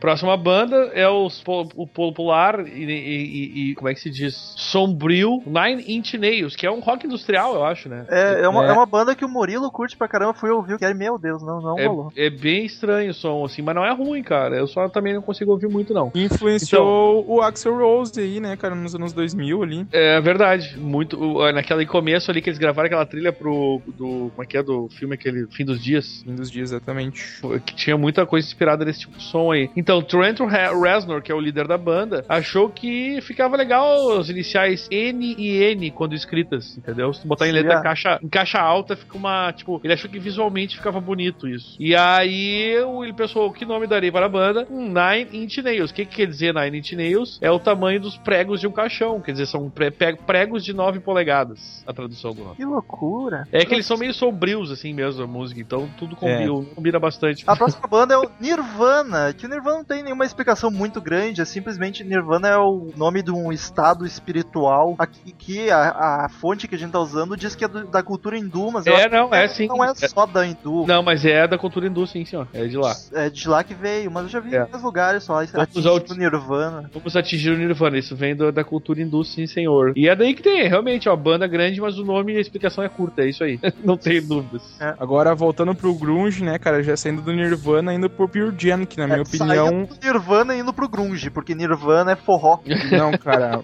Próxima banda é os o popular e, e- e- e- como é que se diz? Sombrio Nine Inch Nails, que é um rock industrial, eu acho, né? É, é, uma, É. é uma banda que o Murilo curte pra caramba. Fui ouvir que era, meu Deus, não, não rolou. É, é bem estranho o som, assim, mas não é ruim, cara. Eu só também não consigo ouvir muito, não. Influenciou o Axel Rose aí, né, cara, nos anos 2000 ali. É verdade, muito. o- Naquele começo ali que eles gravaram aquela trilha pro. do. Como é que é? Do filme aquele Fim dos Dias. Fim dos dias, exatamente. que tinha muita coisa inspirada nesse tipo de som aí. Então, Trent Re- Reznor, que é o líder da banda, achou que ficava legal as iniciais N e N quando escritas, entendeu? Se tu botar em letra Yeah. em caixa, em caixa alta, fica uma. Tipo, ele achou que visualmente ficava bonito isso. E aí ele pensou: que nome daria para a banda? Um Nine Inch Nails. O que, que quer dizer Nine Inch Nails? É o tamanho dos pregos de um caixão. Quer dizer, são pre- pregos de 9 polegadas, a tradução do nome. Que loucura. É que eles são meio sombrios, assim mesmo, a música, então tudo É. combina, combina bastante. A próxima banda é o Nirvana, que o Nirvana tem nenhuma explicação muito grande, é simplesmente Nirvana é o nome de um estado espiritual aqui que a, a fonte que a gente tá usando diz que é do- da cultura hindu, mas É, que não, é sim. não é só da hindu. Não, mas é da cultura hindu, sim, senhor. É de lá. É de lá que veio, mas eu já vi É. em vários lugares só, Vamos atingindo ao- o Nirvana. Vamos atingir o Nirvana. Isso vem do- da cultura hindu, sim, senhor. E é daí que tem, realmente, ó, banda grande, mas o nome e a explicação é curta, é isso aí. não tem dúvidas. Agora, voltando pro grunge, né, cara, já saindo do Nirvana, indo pro Pure Jam, que na minha É, opinião... do Nirvana indo pro grunge, porque Nirvana é forró. Não, cara...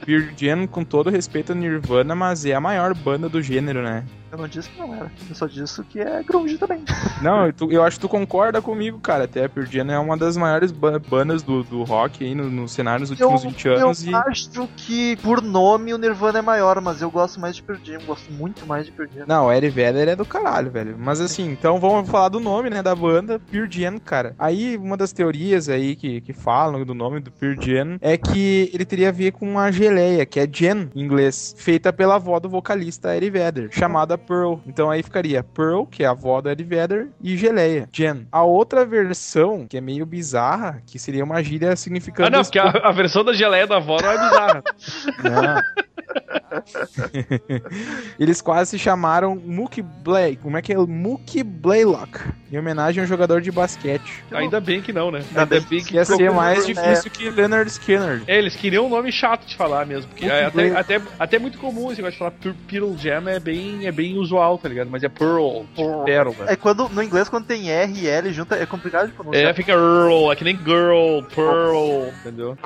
Pure Jam, com todo respeito a Nirvana, mas é a maior banda do gênero, né? Eu não disse que não era, eu só disse que é grunge também. Não, tu- eu acho que tu concorda comigo, cara. Até a Pure Jam é uma das maiores ba- bandas do, do rock aí no, no cenário nos Eu, últimos 20 anos. eu e... acho que por nome o Nirvana é maior, mas eu gosto mais de Pearl gosto muito mais de Pearl. Não, o Eddie Vedder é do caralho, velho. Mas assim, então vamos falar do nome, né, da banda, Jam, cara. Aí, uma das teorias aí que, que falam do nome do Jam é que ele teria a ver com a geleia, que é Jen, em inglês, feita pela avó do vocalista Eddie Vedder, chamada Pearl. Então aí ficaria Pearl, que é a avó do Eddie Vedder, e geleia, Jen. A outra versão, que é meio bizarra, que seria uma gíria significando... Ah, não, porque a, a versão da geleia da avó não é bizarra. Não. Eles quase se chamaram Mookie Blake. Como é que é? Mookie Blaylock. Em homenagem ao jogador de basquete. Ainda bem que não, né? Ainda Ainda bem bem que. Ia ser mais né? difícil que Leonard Skinner. É, eles queriam um nome chato de falar mesmo, porque Muito é até, até, até muito comum esse negócio de falar Pearl Jam é bem, é bem usual, tá ligado? Mas é Pearl, pérola. É quando, no inglês, quando tem R e L junto, é complicado de pronunciar. É, fica Earl, é que nem Girl, Pearl, entendeu?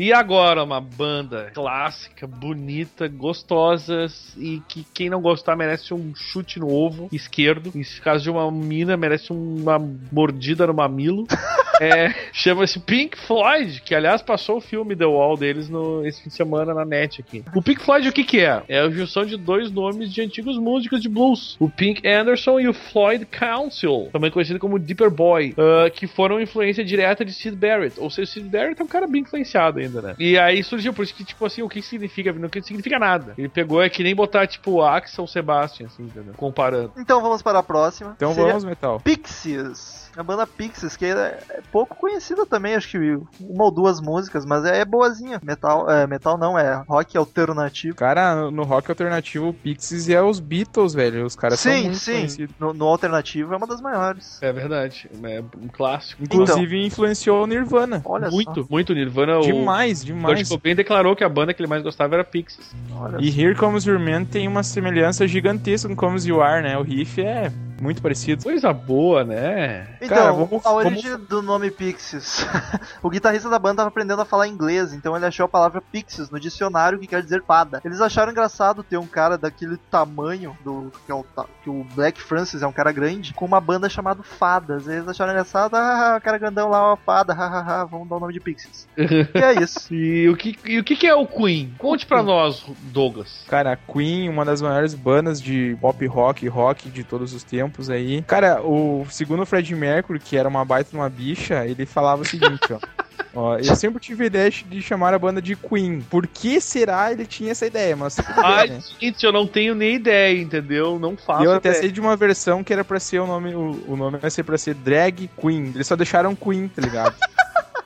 E agora, uma banda clássica, bonita, gostosa e que quem não gostar merece um chute no ovo esquerdo. Em caso de uma mina, merece uma mordida no mamilo. É, chama-se Pink Floyd, que aliás passou o filme The Wall deles no, esse fim de semana na net aqui. O Pink Floyd o que que é? É a junção de dois nomes de antigos músicos de blues. O Pink Anderson e o Floyd Council, também conhecido como Deeper Boy, ah, que foram influência direta de Sid Barrett. Ou seja, Sid Barrett é um cara bem influenciado ainda, né? E aí surgiu, por isso que, tipo assim, o que significa? Não que significa nada. Ele pegou, é que nem botar, tipo, Axel Sebastian, assim, entendeu? Comparando. Então vamos para a próxima. Então Seria vamos, Metal. Pixies. A banda Pixies, que é é pouco conhecida também, acho que uma ou duas músicas, mas é, é boazinha. Metal, é, metal não, é rock alternativo. Cara, no- no rock alternativo, o Pixies é os Beatles, velho. Os caras são sim, muito sim. conhecidos. No, no alternativo é uma das maiores. É verdade. É um clássico. Inclusive, influenciou o Nirvana. Olha muito, muito Nirvana. Demais, O demais. Kurt Cobain declarou que a banda que ele mais gostava era Pixies. Olha E Here Comes Your Man tem uma semelhança gigantesca com Comes You Are, né? O riff é muito parecido. Coisa boa, né? Então, Cara, vamos- a origem do nome Pixies. o guitarrista da banda estava aprendendo a falar inglês, então ele achou a palavra Pixies no dicionário, que quer dizer fada. Eles acharam engraçado ter um cara daquele tamanho, do que, é o, que o Black Francis é um cara grande, com uma banda chamada Fadas. Eles acharam engraçado, ah, o cara grandão lá, uma fada, hahaha, vamos dar o nome de Pixies. e é isso. E o que, e o que que é o Queen? Conte pra nós, Douglas. Cara, a Queen, uma das maiores bandas de pop rock e rock de todos os tempos aí. Cara, o segundo Fred Mercury, que era uma baita uma bicha, ele falava o seguinte, ó. Ó, eu sempre tive a ideia de chamar a banda de Queen. Por que será ele tinha essa ideia? Mas tudo bem, Ai, né? gente, eu não tenho nem ideia, entendeu? Não faço eu até ideia. sei de uma versão que era pra ser o nome, o, o nome vai ser pra ser Drag Queen. Eles só deixaram Queen, tá ligado?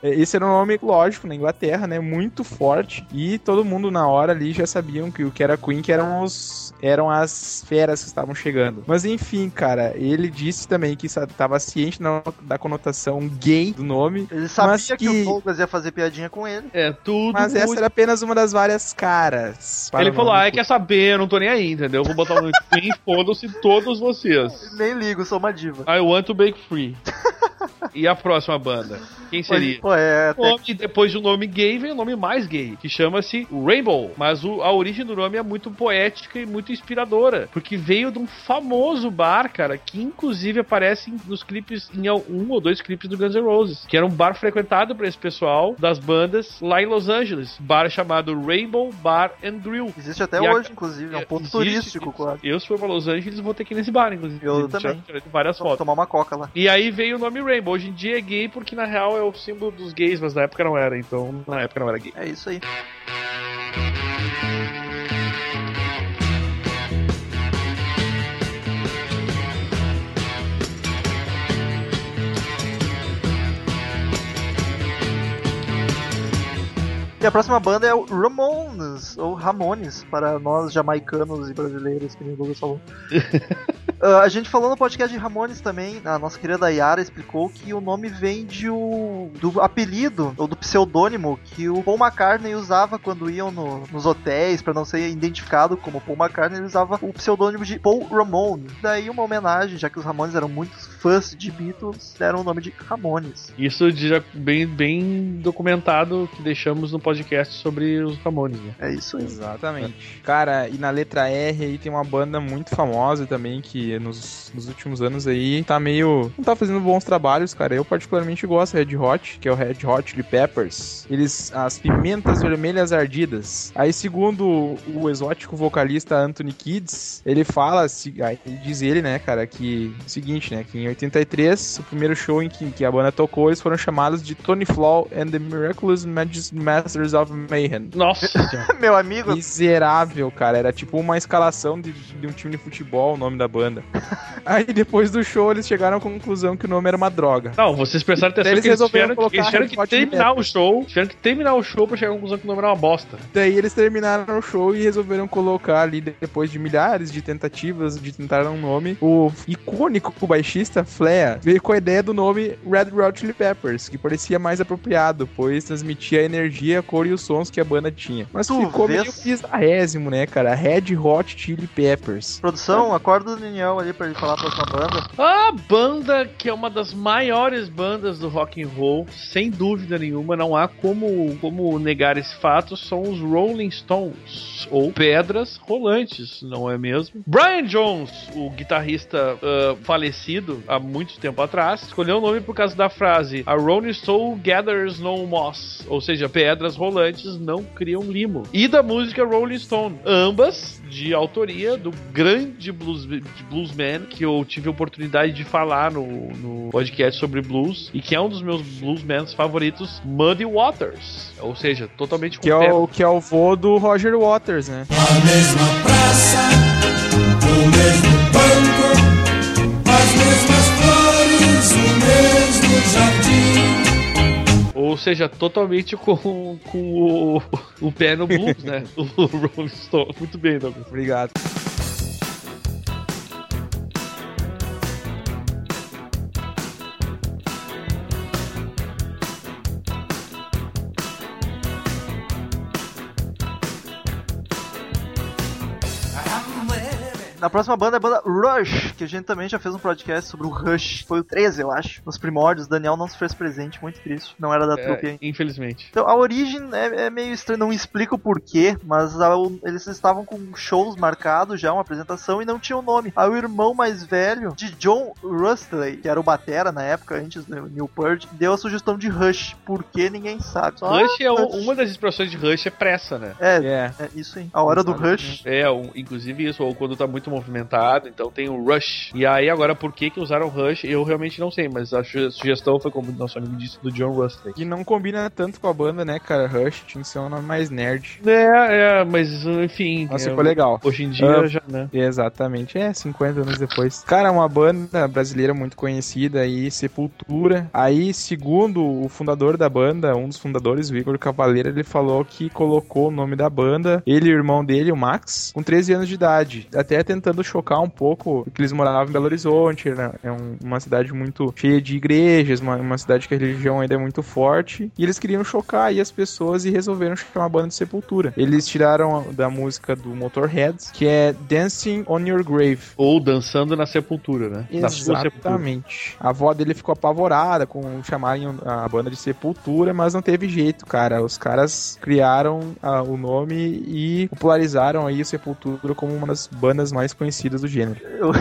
É, Esse era um nome, lógico, na Inglaterra, né? Muito forte. E todo mundo na hora ali já sabiam que o que era Queen, que eram os. Eram as feras que estavam chegando. Mas enfim, cara, ele disse também que estava ciente na- da conotação gay do nome. Ele sabia Mas que... que- o Douglas ia fazer piadinha com ele. É tudo Mas essa muito- era apenas uma das várias caras. Ele falou, ah, quer saber, eu não tô nem aí, entendeu? Eu vou botar o nome de Queen, fodam-se todos vocês. Nem ligo, sou uma diva. I want to break free. e a próxima banda? Quem seria? Pô, é, O nome, depois do nome gay vem o nome mais gay, que chama-se Rainbow. Mas o- a origem do nome é muito poética e muito inspiradora, porque veio de um famoso bar, cara, que inclusive aparece nos clipes, em um ou dois clipes do Guns N' Roses, que era um bar frequentado por esse pessoal das bandas lá em Los Angeles. Bar chamado Rainbow Bar and Grill. Existe até E a- hoje, inclusive. É um ponto Existe- turístico, quase. Eu, se for pra Los Angeles, vou ter que ir nesse bar, inclusive. Eu também. várias Vamos fotos. tomar uma coca lá. E aí veio o nome Rainbow. Hoje em dia é gay porque na real é o símbolo dos gays, mas na época não era. Então na época não era gay. É isso aí. E a próxima banda é o Ramones, ou Ramones, para nós jamaicanos e brasileiros, que nem o Douglas falou. Ah, a gente falou no podcast de Ramones também, a nossa querida Yara explicou que o nome vem de o, do apelido, ou do pseudônimo, que o Paul McCartney usava quando iam no- nos hotéis, para não ser identificado como Paul McCartney, ele usava o pseudônimo de Paul Ramone. Daí uma homenagem, já que os Ramones eram muitos fãs de Beatles, deram o nome de Ramones. Isso já bem, bem documentado que deixamos no podcast sobre os Ramones, né? É isso aí. Exatamente. Cara, e na letra R aí tem uma banda muito famosa também que nos, nos últimos anos aí tá meio. não tá fazendo bons trabalhos, cara. Eu particularmente gosto do Red Hot, que é o Red Hot Chili Peppers. Eles. as pimentas vermelhas ardidas. Aí, segundo o exótico vocalista Anthony Kids, ele fala, se- aí diz ele, né, cara, que. seguinte, né, que em 83, o primeiro show em que, que a banda tocou, eles foram chamados de Tony Flaw and the Miraculous Magis- Masters of Mayhem. Nossa. Meu amigo, Miserável, cara. Era tipo uma escalação de, de um time de futebol, o nome da banda. Aí depois do show eles chegaram à conclusão que o nome era uma droga. Não, vocês prestaram atenção Eles que eles resolveram tiveram, que, colocar eles tiveram que terminar o show. Tiveram que terminar o show pra chegar à conclusão que o nome era uma bosta. Daí eles terminaram o show e resolveram colocar ali, depois de milhares de tentativas de tentar um nome, o icônico baixista Flea veio com a ideia do nome Red Hot Chili Peppers, que parecia mais apropriado, pois transmitia energia, a cor e os sons que a banda tinha. Mas Tu ficou vês? meio bizarrésimo, né, cara? Red Hot Chili Peppers. produção, acorda do Daniel ali pra ele falar a próxima banda. A banda que é uma das maiores bandas do rock and roll, sem dúvida nenhuma, não há como, como negar esse fato, são os Rolling Stones, ou Pedras Rolantes, não é mesmo? Brian Jones, o guitarrista ah, falecido há muito tempo atrás, escolheu o nome por causa da frase A Rolling Stone gathers no moss, ou seja, pedras rolantes não criam limo. E da música Rolling Stone, ambas de autoria do grande blues, de bluesman que eu tive a oportunidade de falar no, no podcast sobre blues e que é um dos meus bluesmans favoritos, Muddy Waters. Ou seja, totalmente Que é, o, que é o vô do Roger Waters, né? A mesma praça, o mesmo banco, as mesmas flores, Ou seja, totalmente com, com o, o pé no blues, né? O Rolling Stone. Muito bem, Douglas. Obrigado. Na próxima banda é a banda Rush, que a gente também já fez um podcast sobre o Rush. Foi o 13, eu acho. Nos primórdios, o Daniel não se fez presente, muito triste. Não era da trupe É, ainda. infelizmente. Então, a origem é, é meio estranha, não explica o porquê, mas a- eles estavam com shows marcados já, uma apresentação, e não tinha o nome. Aí o irmão mais velho de John Rustley, que era o batera na época, antes do New Purge, deu a sugestão de Rush, porque ninguém sabe. Só, Rush é o- uma das expressões de Rush é pressa, né? É, É. é isso aí. A hora do Rush. É, um- inclusive isso, ou quando tá muito movimentado, então tem o Rush. E aí, agora, por que que usaram Rush, eu realmente não sei, mas a su- sugestão foi, como o nosso amigo disse, do John Rustley. Que não combina tanto com a banda, né, cara? Rush tinha que ser um nome mais nerd. É, é, mas enfim. Nossa, é, ficou legal. Hoje em dia Ah. já, né? Exatamente, é, 50 anos depois. Cara, uma banda brasileira muito conhecida aí, Sepultura. Aí, segundo o fundador da banda, um dos fundadores, o Igor Cavaleira, ele falou que colocou o nome da banda, ele e o irmão dele, o Max, com 13 anos de idade. Até tentando chocar um pouco, porque eles moravam em Belo Horizonte, né? é um- uma cidade muito cheia de igrejas, uma, uma cidade que a religião ainda é muito forte. E eles queriam chocar aí as pessoas e resolveram chamar a banda de Sepultura. Eles tiraram da música do Motorhead, que é Dancing on Your Grave. Ou dançando na sepultura, né? Exatamente. A avó dele ficou apavorada com chamarem a banda de Sepultura, mas não teve jeito, cara. Os caras criaram ah, o nome e popularizaram aí o Sepultura como uma das bandas mais conhecidas do gênero. Eu,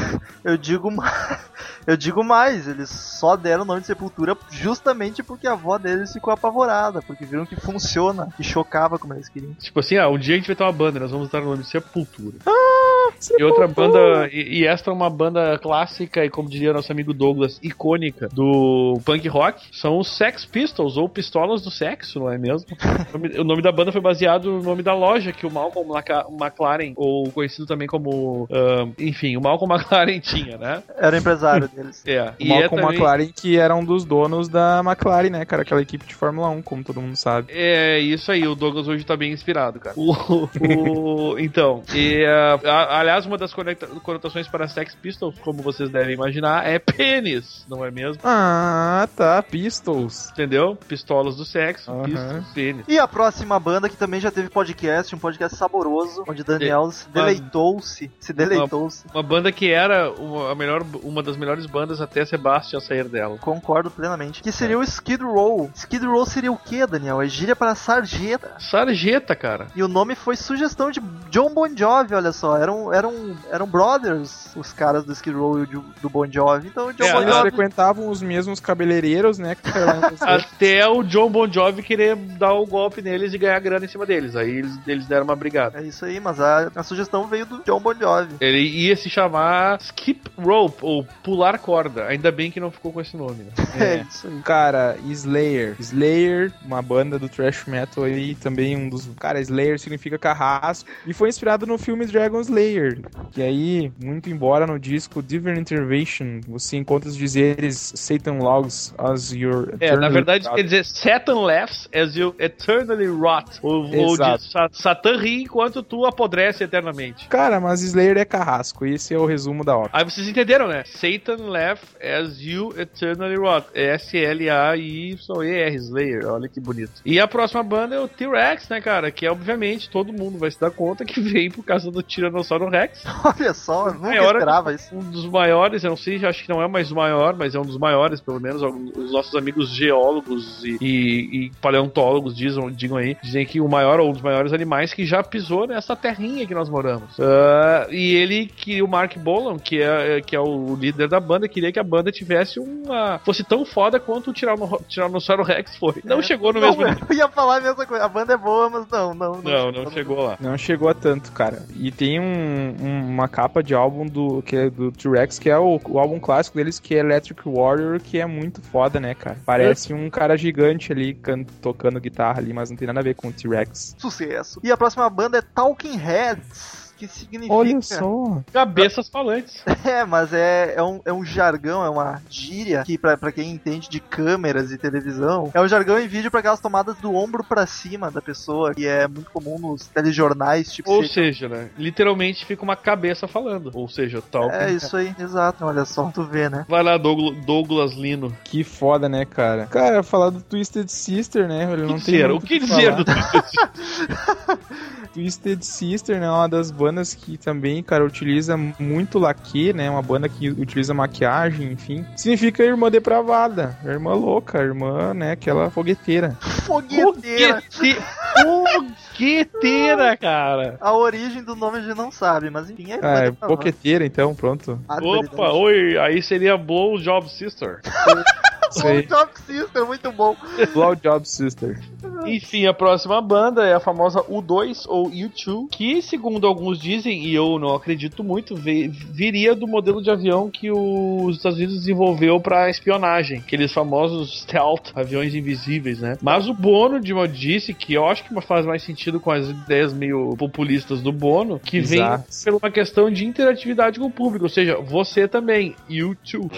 eu digo mais. Eu digo mais, eles só deram o nome de Sepultura justamente porque a avó deles ficou apavorada, porque viram que funciona, que chocava como eles queriam. Tipo assim, ah, um dia a gente vai ter uma banda, nós vamos dar o nome de Sepultura. E outra banda, e, e esta é uma banda clássica e, como diria nosso amigo Douglas, icônica do punk rock, são os Sex Pistols, ou Pistolas do Sexo, não é mesmo? O nome, o nome da banda foi baseado no nome da loja que o Malcolm Laca- McLaren, ou conhecido também como, enfim, o Malcolm McLaren tinha, né? Era o empresário deles. É, O e é Malcolm também... McLaren, que era um dos donos da McLaren, né, cara? Aquela equipe de Fórmula 1, como todo mundo sabe. É isso aí, o Douglas hoje tá bem inspirado, cara. O, o- então, e, ah, a- aliás, uma das conotações para Sex Pistols, como vocês devem imaginar, é pênis, não é mesmo? Ah, tá. Pistols. Entendeu? Pistolas do sexo, Aham. pistols, pênis. E a próxima banda que também já teve podcast, um podcast saboroso, onde Daniel se deleitou-se, se deleitou-se. Uma banda que era uma, a melhor, uma das melhores bandas até Sebastian sair dela. Concordo plenamente. Que seria o Skid Row. Skid Row seria o que, Daniel? É gíria para sarjeta. Sarjeta, cara. E o nome foi sugestão de John Bon Jovi, olha só. Eram, eram, eram brothers, os caras do Skid Row e do do Bon Jovi. Então o John É, Bon Eles Jovi... frequentavam os mesmos cabeleireiros, né. Até o John Bon Jovi querer dar o golpe neles e ganhar grana em cima deles. Aí eles, eles deram uma brigada. É isso aí, mas a, a sugestão veio do John Bon Jovi. Ele ia se chamar Skip Rope, ou Pular Corda. Ainda bem que não ficou com esse nome, né? É, isso aí. Cara, Slayer. Slayer, uma banda do thrash metal aí, também um dos. Cara, Slayer significa carrasco. E foi inspirado no filme Dragon Slayer. Que aí, muito embora no disco Divine Intervention, você encontra os dizeres Satan Logs as your. É, na verdade God." quer dizer Satan laughs as you eternally rot. Ou, ou Exato. diz, "Sa- Satã ri enquanto tu apodrece eternamente. Cara, mas Slayer é carrasco. Esse é o resumo da obra. Aí vocês entenderam, né? Satan laugh as you eternally rot. S-L-A-Y-E-R, Slayer. Olha que bonito. E a próxima banda é o T-Rex, né, cara? Que obviamente todo mundo vai se dar conta que veio por causa do Tiranossauro Rex. Olha só, eu nunca Maior- esperava isso. Um dos maiores, eu não sei, acho que não é mais o maior, mas é um dos maiores, pelo menos. Os nossos amigos geólogos e, e- e paleontólogos dizem, digam aí, dizem que o maior ou um dos maiores animais que já pisou nessa terrinha que nós moramos. Ah, e ele, que o Mark Bolan, que é, que é o líder da banda, queria que a banda tivesse uma. fosse tão foda quanto o Tirano- Tiranossauro Rex foi. Não chegou no Não, mesmo. eu ia falar a mesma coisa. A banda é boa, mas não, não. Não, não chegou lá. Não chegou a tanto, cara. E tem um- um- uma capa de álbum do, que é do T-Rex, que é o, o álbum clássico deles, que é Electric Warrior, que é muito foda, né, cara? Parece um cara gigante ali can- tocando guitarra ali, mas não tem nada a ver com o T-Rex. Sucesso. E a próxima banda é Talking Heads. Que significa. Olha só. Cabeças falantes. É, mas é, é, um, é um jargão, é uma gíria que, pra, pra quem entende de câmeras e televisão, é um jargão em vídeo pra aquelas tomadas do ombro pra cima da pessoa, que é muito comum nos telejornais, tipo. Ou se- seja, né? Literalmente fica uma cabeça falando. Ou seja, tal. É isso aí, exato. Olha só, tu vê, né? Vai lá, Douglas, Douglas Lino. Que foda, né, cara? Cara, falar do Twisted Sister, né? Ele O não que tem dizer? muito O que falar. dizer do Twisted Sister, né? é Uma das bandas que também, cara, utiliza muito laque, né? Uma banda que utiliza maquiagem, enfim. Significa irmã depravada, irmã louca, irmã, né? Aquela fogueteira. Fogueteira. Foguete- Fogueteira, cara. A origem do nome a gente não sabe, mas enfim, é. Ah, é boqueteira, então, pronto. Opa, oi, aí seria Blow Job Sister. Bom Job Sister, muito bom. Blowjob Sister. Enfim, a próxima banda é a famosa U2 ou U2, que, segundo alguns dizem, e eu não acredito muito, viria do modelo de avião que os Estados Unidos desenvolveu para espionagem, aqueles famosos stealth, aviões invisíveis, né? Mas o Bono de uma disse que eu acho que faz mais sentido com as ideias meio populistas do Bono, que Exato. vem por uma questão de interatividade com o público, ou seja, você também, U2.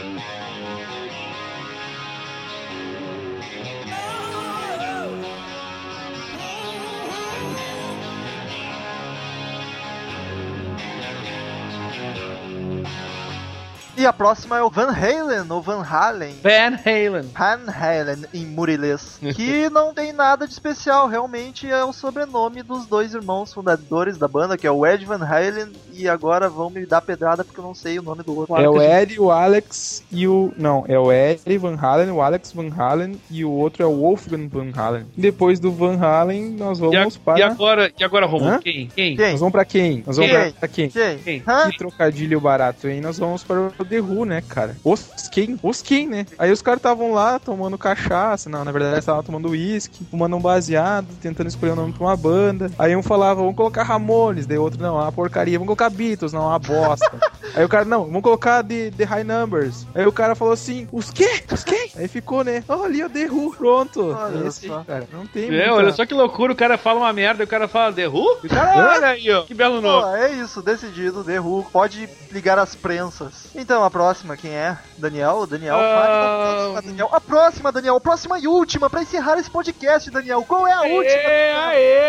E a próxima é o Van Halen, ou Van Halen. Van Halen. Van Halen em murilês. Que não tem nada de especial, realmente é o sobrenome dos dois irmãos fundadores da banda, que é o Ed Van Halen, e agora vão me dar pedrada porque eu não sei o nome do outro. É o Ed, o Alex e o. Não, é o Ed Van Halen, o Alex Van Halen e o outro é o Wolfgang Van Halen. Depois do Van Halen, nós E, vamos a- para. e agora, e agora Romulo, quem? Quem? Quem? Nós vamos pra quem? Nós vamos Quem? pra quem? Quem? Que trocadilho barato, hein? Nós vamos para o The Who, né, cara? Os quem? Os quem, né? Aí os caras estavam lá tomando cachaça, não, na verdade eles estavam tomando uísque, fumando um baseado, tentando escolher o nome pra uma banda. Aí um falava, vamos colocar Ramones, daí outro, não, é uma porcaria, vamos colocar Beatles, não, é uma bosta. Aí o cara, não, vamos colocar The, The High Numbers. Aí o cara falou assim, os quê? Os quê? Aí ficou, né? Oh, ali é o The Who, pronto. Olha esse só. cara. Não tem É, muita- olha só que loucura, o cara fala uma merda e o cara fala The Who? E o cara, olha aí, ó, que belo nome. Pô, é isso, decidido, The Who, pode ligar as prensas. Então, a próxima, quem é? Daniel? Daniel, Ah, fale Daniel. A próxima, Daniel, a próxima e última, pra encerrar esse podcast, Daniel. Qual é a última? Aê,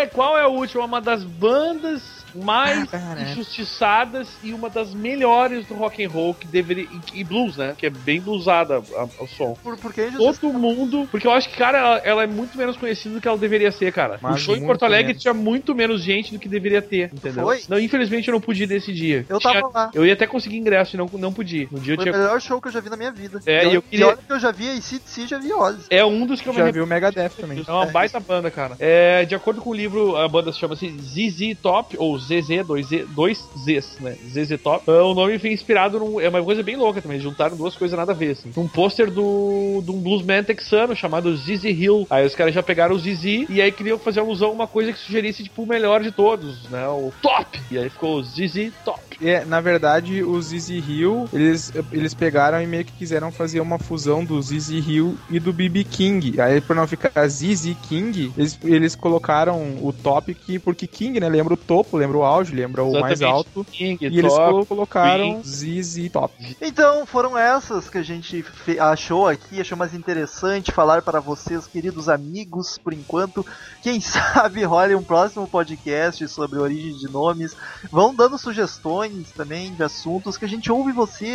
aê, qual é a última? Uma das bandas mais Caraca. injustiçadas e uma das melhores do rock and roll que deveria e, blues, né? Que é bem bluesada o som. Por, por que? Todo mundo, porque eu acho que, cara, ela, ela é muito menos conhecida do que ela deveria ser, cara. Mas o show em Porto Alegre menos. tinha muito menos gente do que deveria ter, entendeu? Foi? Não, infelizmente eu não nesse dia. Eu Tinha- tava lá. Eu ia até conseguir ingresso e não, não pude. No dia eu Foi o tinha. melhor show que eu já vi na minha vida. É, e eu queria- olha que eu já vi ACDC e já vi Ozzy. É um dos que eu me Já arrependo. viu o Megadeth também. É uma baita banda, cara. É, de acordo com o livro, a banda se chama-se ZZ Top, ou ZZ, dois, Z, dois Zs, né? ZZ Top. Ah, o nome foi inspirado num. É uma coisa bem louca também. Eles juntaram duas coisas nada a ver, assim. Um pôster do, de um bluesman texano chamado ZZ Hill. Aí os caras já pegaram o ZZ e aí queriam fazer alusão a uma coisa que sugerisse, tipo, o melhor de todos, né? O top! E aí ficou ZZ Top. É, na verdade, o ZZ Hill, eles, eles pegaram e meio que quiseram fazer uma fusão do ZZ Hill e do BB King. Aí, pra não ficar ZZ King, eles, eles colocaram o top, que, porque King, né, lembra o topo, lembra o auge, lembra o mais alto. King, E eles Top. colo- colocaram Queen. ZZ Top. Então, foram essas que a gente achou aqui, achou mais interessante falar para vocês, queridos amigos, por enquanto. Quem sabe role um próximo podcast sobre origem de nomes. Vão dando sugestões também de assuntos que a gente ouve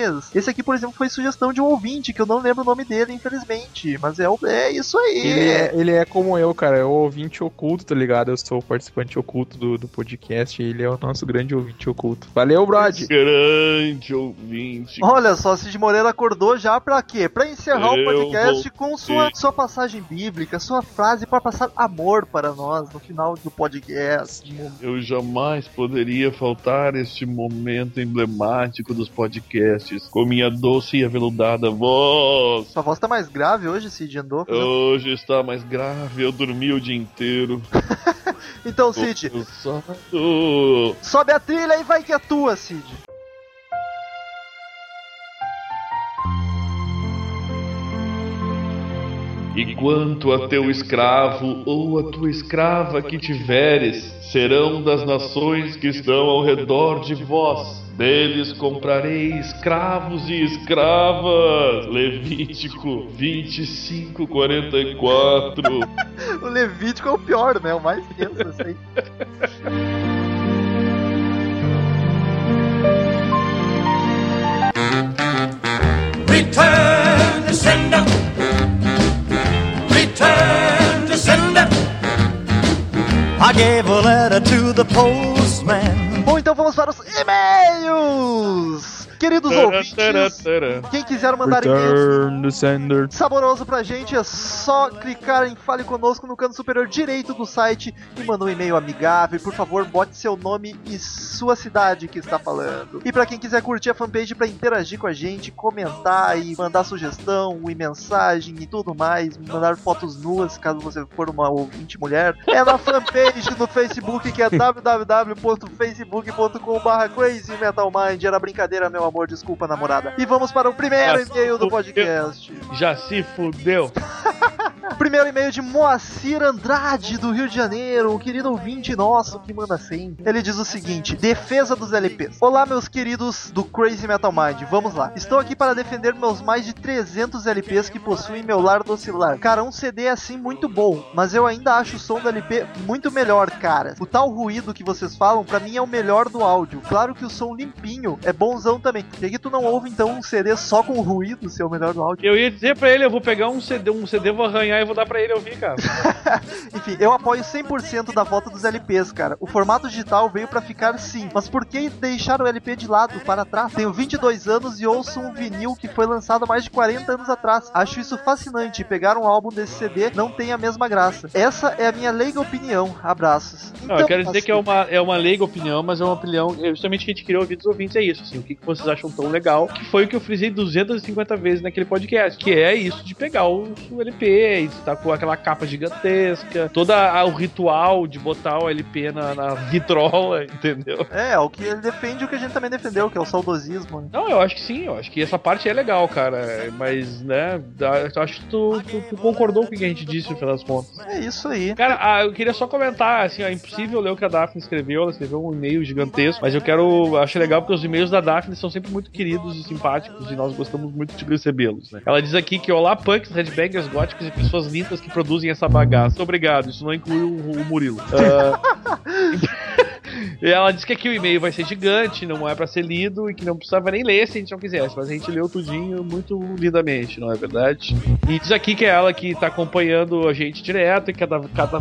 vocês. Esse aqui, por exemplo, foi sugestão de um ouvinte, que eu não lembro o nome dele, infelizmente. Mas é, o- é isso aí. Ele é, ele é como eu, cara, é o ouvinte oculto, tá ligado? Eu sou o participante oculto do, do podcast e ele é o nosso grande ouvinte oculto. Valeu, Brad! Grande ouvinte. Olha só, Cid Moreira acordou já pra quê? Pra encerrar o Eu podcast com sua, sua passagem bíblica, sua frase para passar amor para nós no final do podcast. Eu jamais poderia faltar este momento emblemático dos podcasts com minha doce e aveludada voz. Sua voz tá mais grave hoje, Cid andou. fazendo- Hoje está mais grave, eu dormi o dia inteiro. Então, Cid, sobe a trilha e vai que é tua, Cid. E quanto a teu escravo ou a tua escrava que tiveres, serão das nações que estão ao redor de vós. Deles comprarei escravos e escravas. Levítico 25, 44. O Levítico é o pior, né? O mais tenso, assim. Return to sender. I gave a letter to the postman. Bom, então vamos para os e-mails! Queridos ouvintes, quem quiser mandar e-mail saboroso pra gente, é só clicar em Fale Conosco no canto superior direito do site e mandar um e-mail amigável. Por favor, bote seu nome e sua cidade que está falando. E pra quem quiser curtir a fanpage pra interagir com a gente, comentar e mandar sugestão e mensagem e tudo mais, mandar fotos nuas, caso você for uma ouvinte mulher, é na fanpage no Facebook que é www.facebook.com.br Crazy Metal Mind. Era brincadeira, meu amor, desculpa, namorada. E vamos para o primeiro e-mail do podcast. Já se fudeu. Primeiro e-mail de Moacir Andrade, do Rio de Janeiro, um querido ouvinte nosso que manda sempre. Ele diz o seguinte: Defesa dos LPs. Olá, meus queridos do Crazy Metal Mind, vamos lá. Estou aqui para defender meus mais de 300 LPs que possuem meu lar docilar. Cara, um CD é assim muito bom, mas eu ainda acho o som do LP muito melhor, cara. O tal ruído que vocês falam, pra mim é o melhor do áudio. Claro que o som limpinho é bonzão também. E aqui tu não ouve então um CD só com ruído ser o melhor do áudio? Eu ia dizer pra ele, eu vou pegar um CD, um CD, vou arranhar e vou dar pra ele ouvir, cara. Enfim, eu apoio 100% da volta dos LPs, cara. O formato digital veio pra ficar sim, mas por que deixar o LP de lado, para trás? Tenho 22 anos e ouço um vinil que foi lançado mais de 40 anos atrás. Acho isso fascinante. Pegar um álbum desse CD não tem a mesma graça. Essa é a minha leiga opinião. Abraços. Não, eu quero dizer que é uma, é uma leiga opinião, mas é uma opinião. é Justamente que a gente queria ouvir dos ouvintes é isso. Assim, o que, que vocês acham tão legal? Que foi o que eu frisei 250 vezes naquele podcast. Que é isso de pegar o, LP, e tá com aquela capa gigantesca, todo o ritual de botar o LP na, na vitrola, entendeu? É, o que ele defende o que a gente também defendeu, que é o saudosismo. né? Não, eu acho que sim, eu acho que essa parte é legal, cara. Mas, né, eu acho que tu, tu- tu concordou com o que a gente disse no final das contas. É isso aí. Cara, ah, eu queria só comentar, assim, ó, é impossível ler o que a Daphne escreveu, ela escreveu um e-mail gigantesco, mas eu quero, acho legal porque os e-mails da Daphne são sempre muito queridos e simpáticos e nós gostamos muito de recebê-los, né? Ela diz aqui que olá punks, headbangers, góticos e pessoas lindas que produzem essa bagaça. Obrigado, isso não inclui o, o Murilo. Ah, E ela diz que aqui o e-mail vai ser gigante, não é pra ser lido e que não precisava nem ler se a gente não quisesse, mas a gente leu tudinho muito lindamente, não é verdade? E diz aqui que é ela que tá acompanhando a gente direto e cada, cada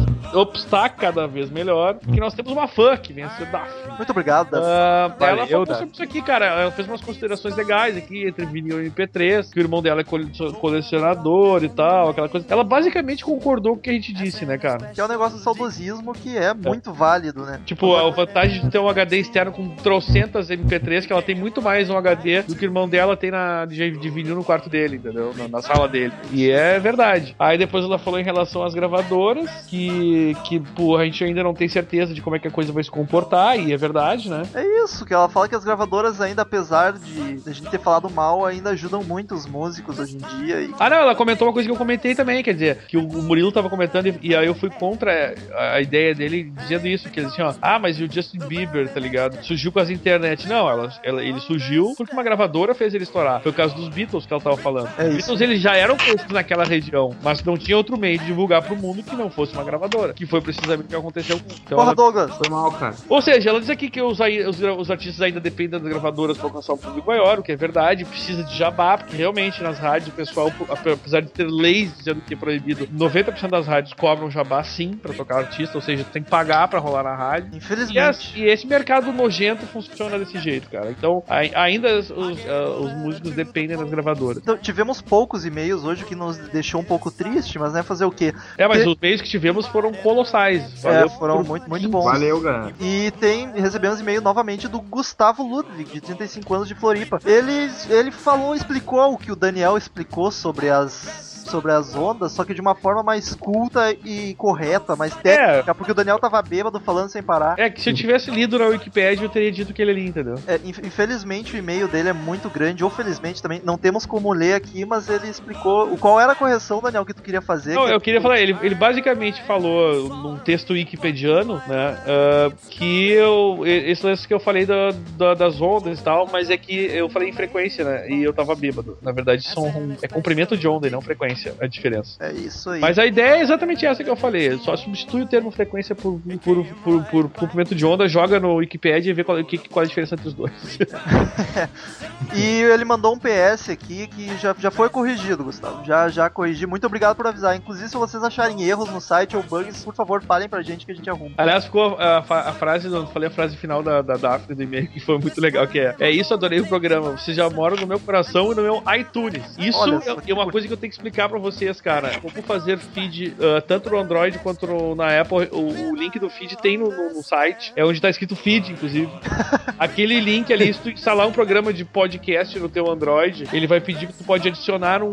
tá cada vez melhor, que nós temos uma fã que vem a ser Daphne. Muito obrigado. Ah, ela Valeu, falou Daphne. sobre isso aqui, cara. Ela fez umas considerações legais aqui entre vinil e MP3, que o irmão dela é cole- colecionador e tal, aquela coisa. Ela basicamente concordou com o que a gente disse, né, cara? Que é um negócio do saudosismo que é muito válido, né? Tipo, a vantagem de ter um HD externo com trocentas MP3, que ela tem muito mais um HD do que o irmão dela tem na, de, de vinil no quarto dele, entendeu? Na, na sala dele. E é verdade. Aí depois ela falou em relação às gravadoras, que, que pô, a gente ainda não tem certeza de como é que a coisa vai se comportar, e é verdade, né? É isso, que ela fala que as gravadoras ainda, apesar de, de a gente ter falado mal, ainda ajudam muito os músicos hoje em dia. E... Ah, não, ela comentou uma coisa que eu comentei também, quer dizer, que o Murilo tava comentando e, e aí eu fui contra a, a ideia dele dizendo isso, que ele disse, ó, ah, mas o Justin Bieber, tá ligado? Surgiu com as internet. Não, ela, ela- ele surgiu porque uma gravadora fez ele estourar. Foi o caso dos Beatles que ela tava falando. É Os isso. Beatles eles já eram conhecidos naquela região, mas não tinha outro meio de divulgar pro mundo que não fosse uma gravadora. Que foi precisamente o que aconteceu com. Então, Porra, ela- Douglas. Foi mal, cara. ou seja, ela diz aqui que os, os, os artistas ainda dependem das gravadoras para alcançar um público maior, o que é verdade, precisa de jabá, porque realmente nas rádios o pessoal, apesar de ter leis dizendo que é proibido, 90% das rádios cobram jabá sim pra tocar artista, ou seja, tem que pagar pra rolar na rádio. E, Infelizmente. E esse mercado nojento funciona desse jeito, cara. Então, ai- ainda os, ah, os músicos dependem das gravadoras. Então, tivemos poucos e-mails hoje, o que nos deixou um pouco triste, mas né, fazer o quê? É, mas Te- os meios que tivemos foram colossais. É, Valeu foram por- muito, muito bons. Valeu, galera. E tem, recebemos e-mail novamente do Gustavo Ludwig, de 35 anos de Floripa. Ele, ele falou, explicou o que o Daniel explicou sobre as sobre as ondas, só que de uma forma mais culta e correta, mais técnica, porque o Daniel tava bêbado falando sem parar. É que se eu tivesse lido na Wikipedia, eu teria dito que ele ali, entendeu? É, inf- infelizmente o e-mail dele é muito grande, ou felizmente também, não temos como ler aqui, mas ele explicou o qual era a correção, Daniel, que tu queria fazer. Não, que é- eu queria falar, ele, ele basicamente falou num texto wikipediano, né, ah, que eu, esse lance que eu falei da, da- das ondas e tal, mas é que eu falei em frequência, né, e eu tava bêbado. Na verdade, são, é comprimento de onda e não frequência, a diferença. É isso aí. Mas a ideia é exatamente essa que eu falei, só substitui o termo frequência por, por, por, por comprimento de onda, joga no Wikipedia e vê qual, que- qual a diferença entre os dois. E ele mandou um PS aqui que já, já foi corrigido, Gustavo. Já, já corrigi. Muito obrigado por avisar. Inclusive, se vocês acharem erros no site ou bugs, por favor, falem pra gente que a gente arruma. Aliás, ficou a, a frase, eu falei a frase final da, da Daphne do e-mail, que foi muito legal, que é É isso, adorei o programa. Vocês já moram no meu coração e no meu iTunes. Isso Olha é, é uma coisa. coisa que eu tenho que explicar pra vocês, cara. Como fazer feed ah, tanto no Android quanto no- na Apple. O, o link do feed tem no, no- no site. É onde tá escrito feed, inclusive. Aquele link ali, se tu instalar um programa de podcast no teu Android, ele vai pedir que tu pode adicionar um,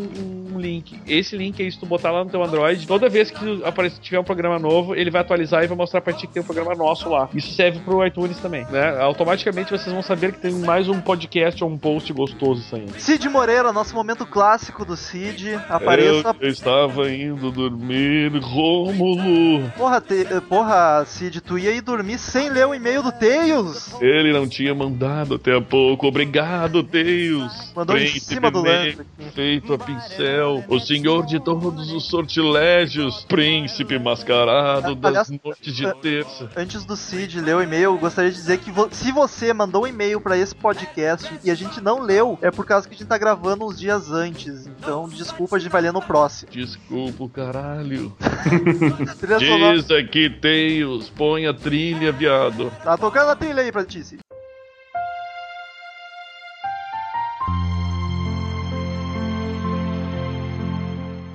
um link. Esse link aí, se tu botar lá no teu Android, toda vez que aparecer, tiver um programa novo, ele vai atualizar e vai mostrar pra ti que tem um programa nosso lá. Isso serve pro iTunes também, né? Automaticamente vocês vão saber que tem mais um podcast ou um post gostoso saindo. Cid Moreira, nosso momento clássico do Cid. Apareça. Eu estava indo dormir, Rômulo. Porra, te... porra, Cid, tu ia ir dormir sem ler o e-mail do Tails. Ele não tinha mandado até há pouco. Obrigado, Deus. Mandou em cima do lance. Feito a pincel, o senhor de todos os sortilégios, príncipe mascarado das Aliás, noites de eh, terça. Antes do Cid ler o e-mail, eu gostaria de dizer que vo- se você mandou um e-mail pra esse podcast e a gente não leu, é por causa que a gente tá gravando uns dias antes. Então, desculpa, a gente vai ler no próximo. Desculpa, o caralho. Diz aqui, Tails, põe a trilha, viado. Tá tocando a trilha aí pra ti, Cid.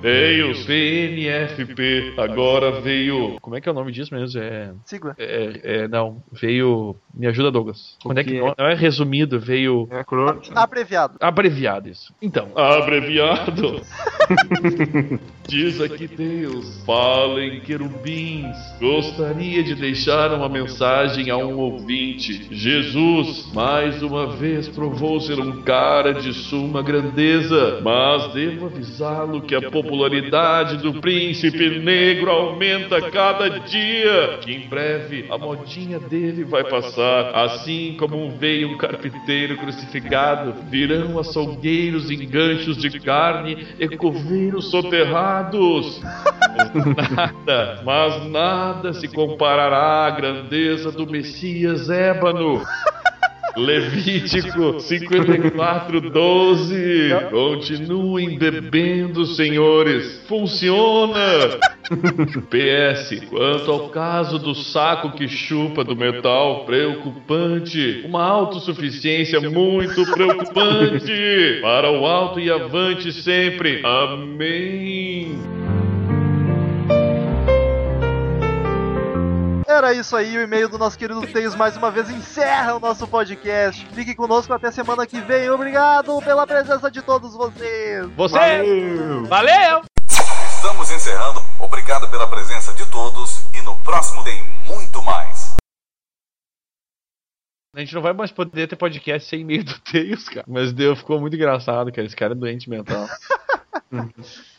Tails, PNFP, agora veio... Como é que é o nome disso mesmo? É... Sigla. É, é, não, veio. Me ajuda, Douglas. Quando é que não, não é resumido, veio É crônica. Abreviado. abreviado isso. Então, abreviado. Diz aqui Deus, falem querubins. Gostaria de deixar uma mensagem a um ouvinte. Jesus, mais uma vez provou ser um cara de suma grandeza, mas devo avisá-lo que a popularidade do príncipe negro aumenta cada dia. Que em breve a modinha dele vai passar, assim como veio um carpinteiro crucificado, virão açougueiros em ganchos de carne e coveiros soterrados. Nada, mas nada se comparará à grandeza do Messias ébano. Levítico 54, 12. Continuem bebendo, senhores. Funciona! PS, quanto ao caso do saco que chupa do metal, preocupante. Uma autossuficiência muito preocupante. Para o alto e avante sempre. Amém. Era isso aí, o e-mail do nosso querido Tails mais uma vez encerra o nosso podcast. Fique conosco até semana que vem. Obrigado pela presença de todos vocês. Você! Valeu! Estamos encerrando. Obrigado pela presença de todos e no próximo tem muito mais. A gente não vai mais poder ter podcast sem e-mail do Tails, cara. Mas deu, ficou muito engraçado, cara. Esse cara é doente mental.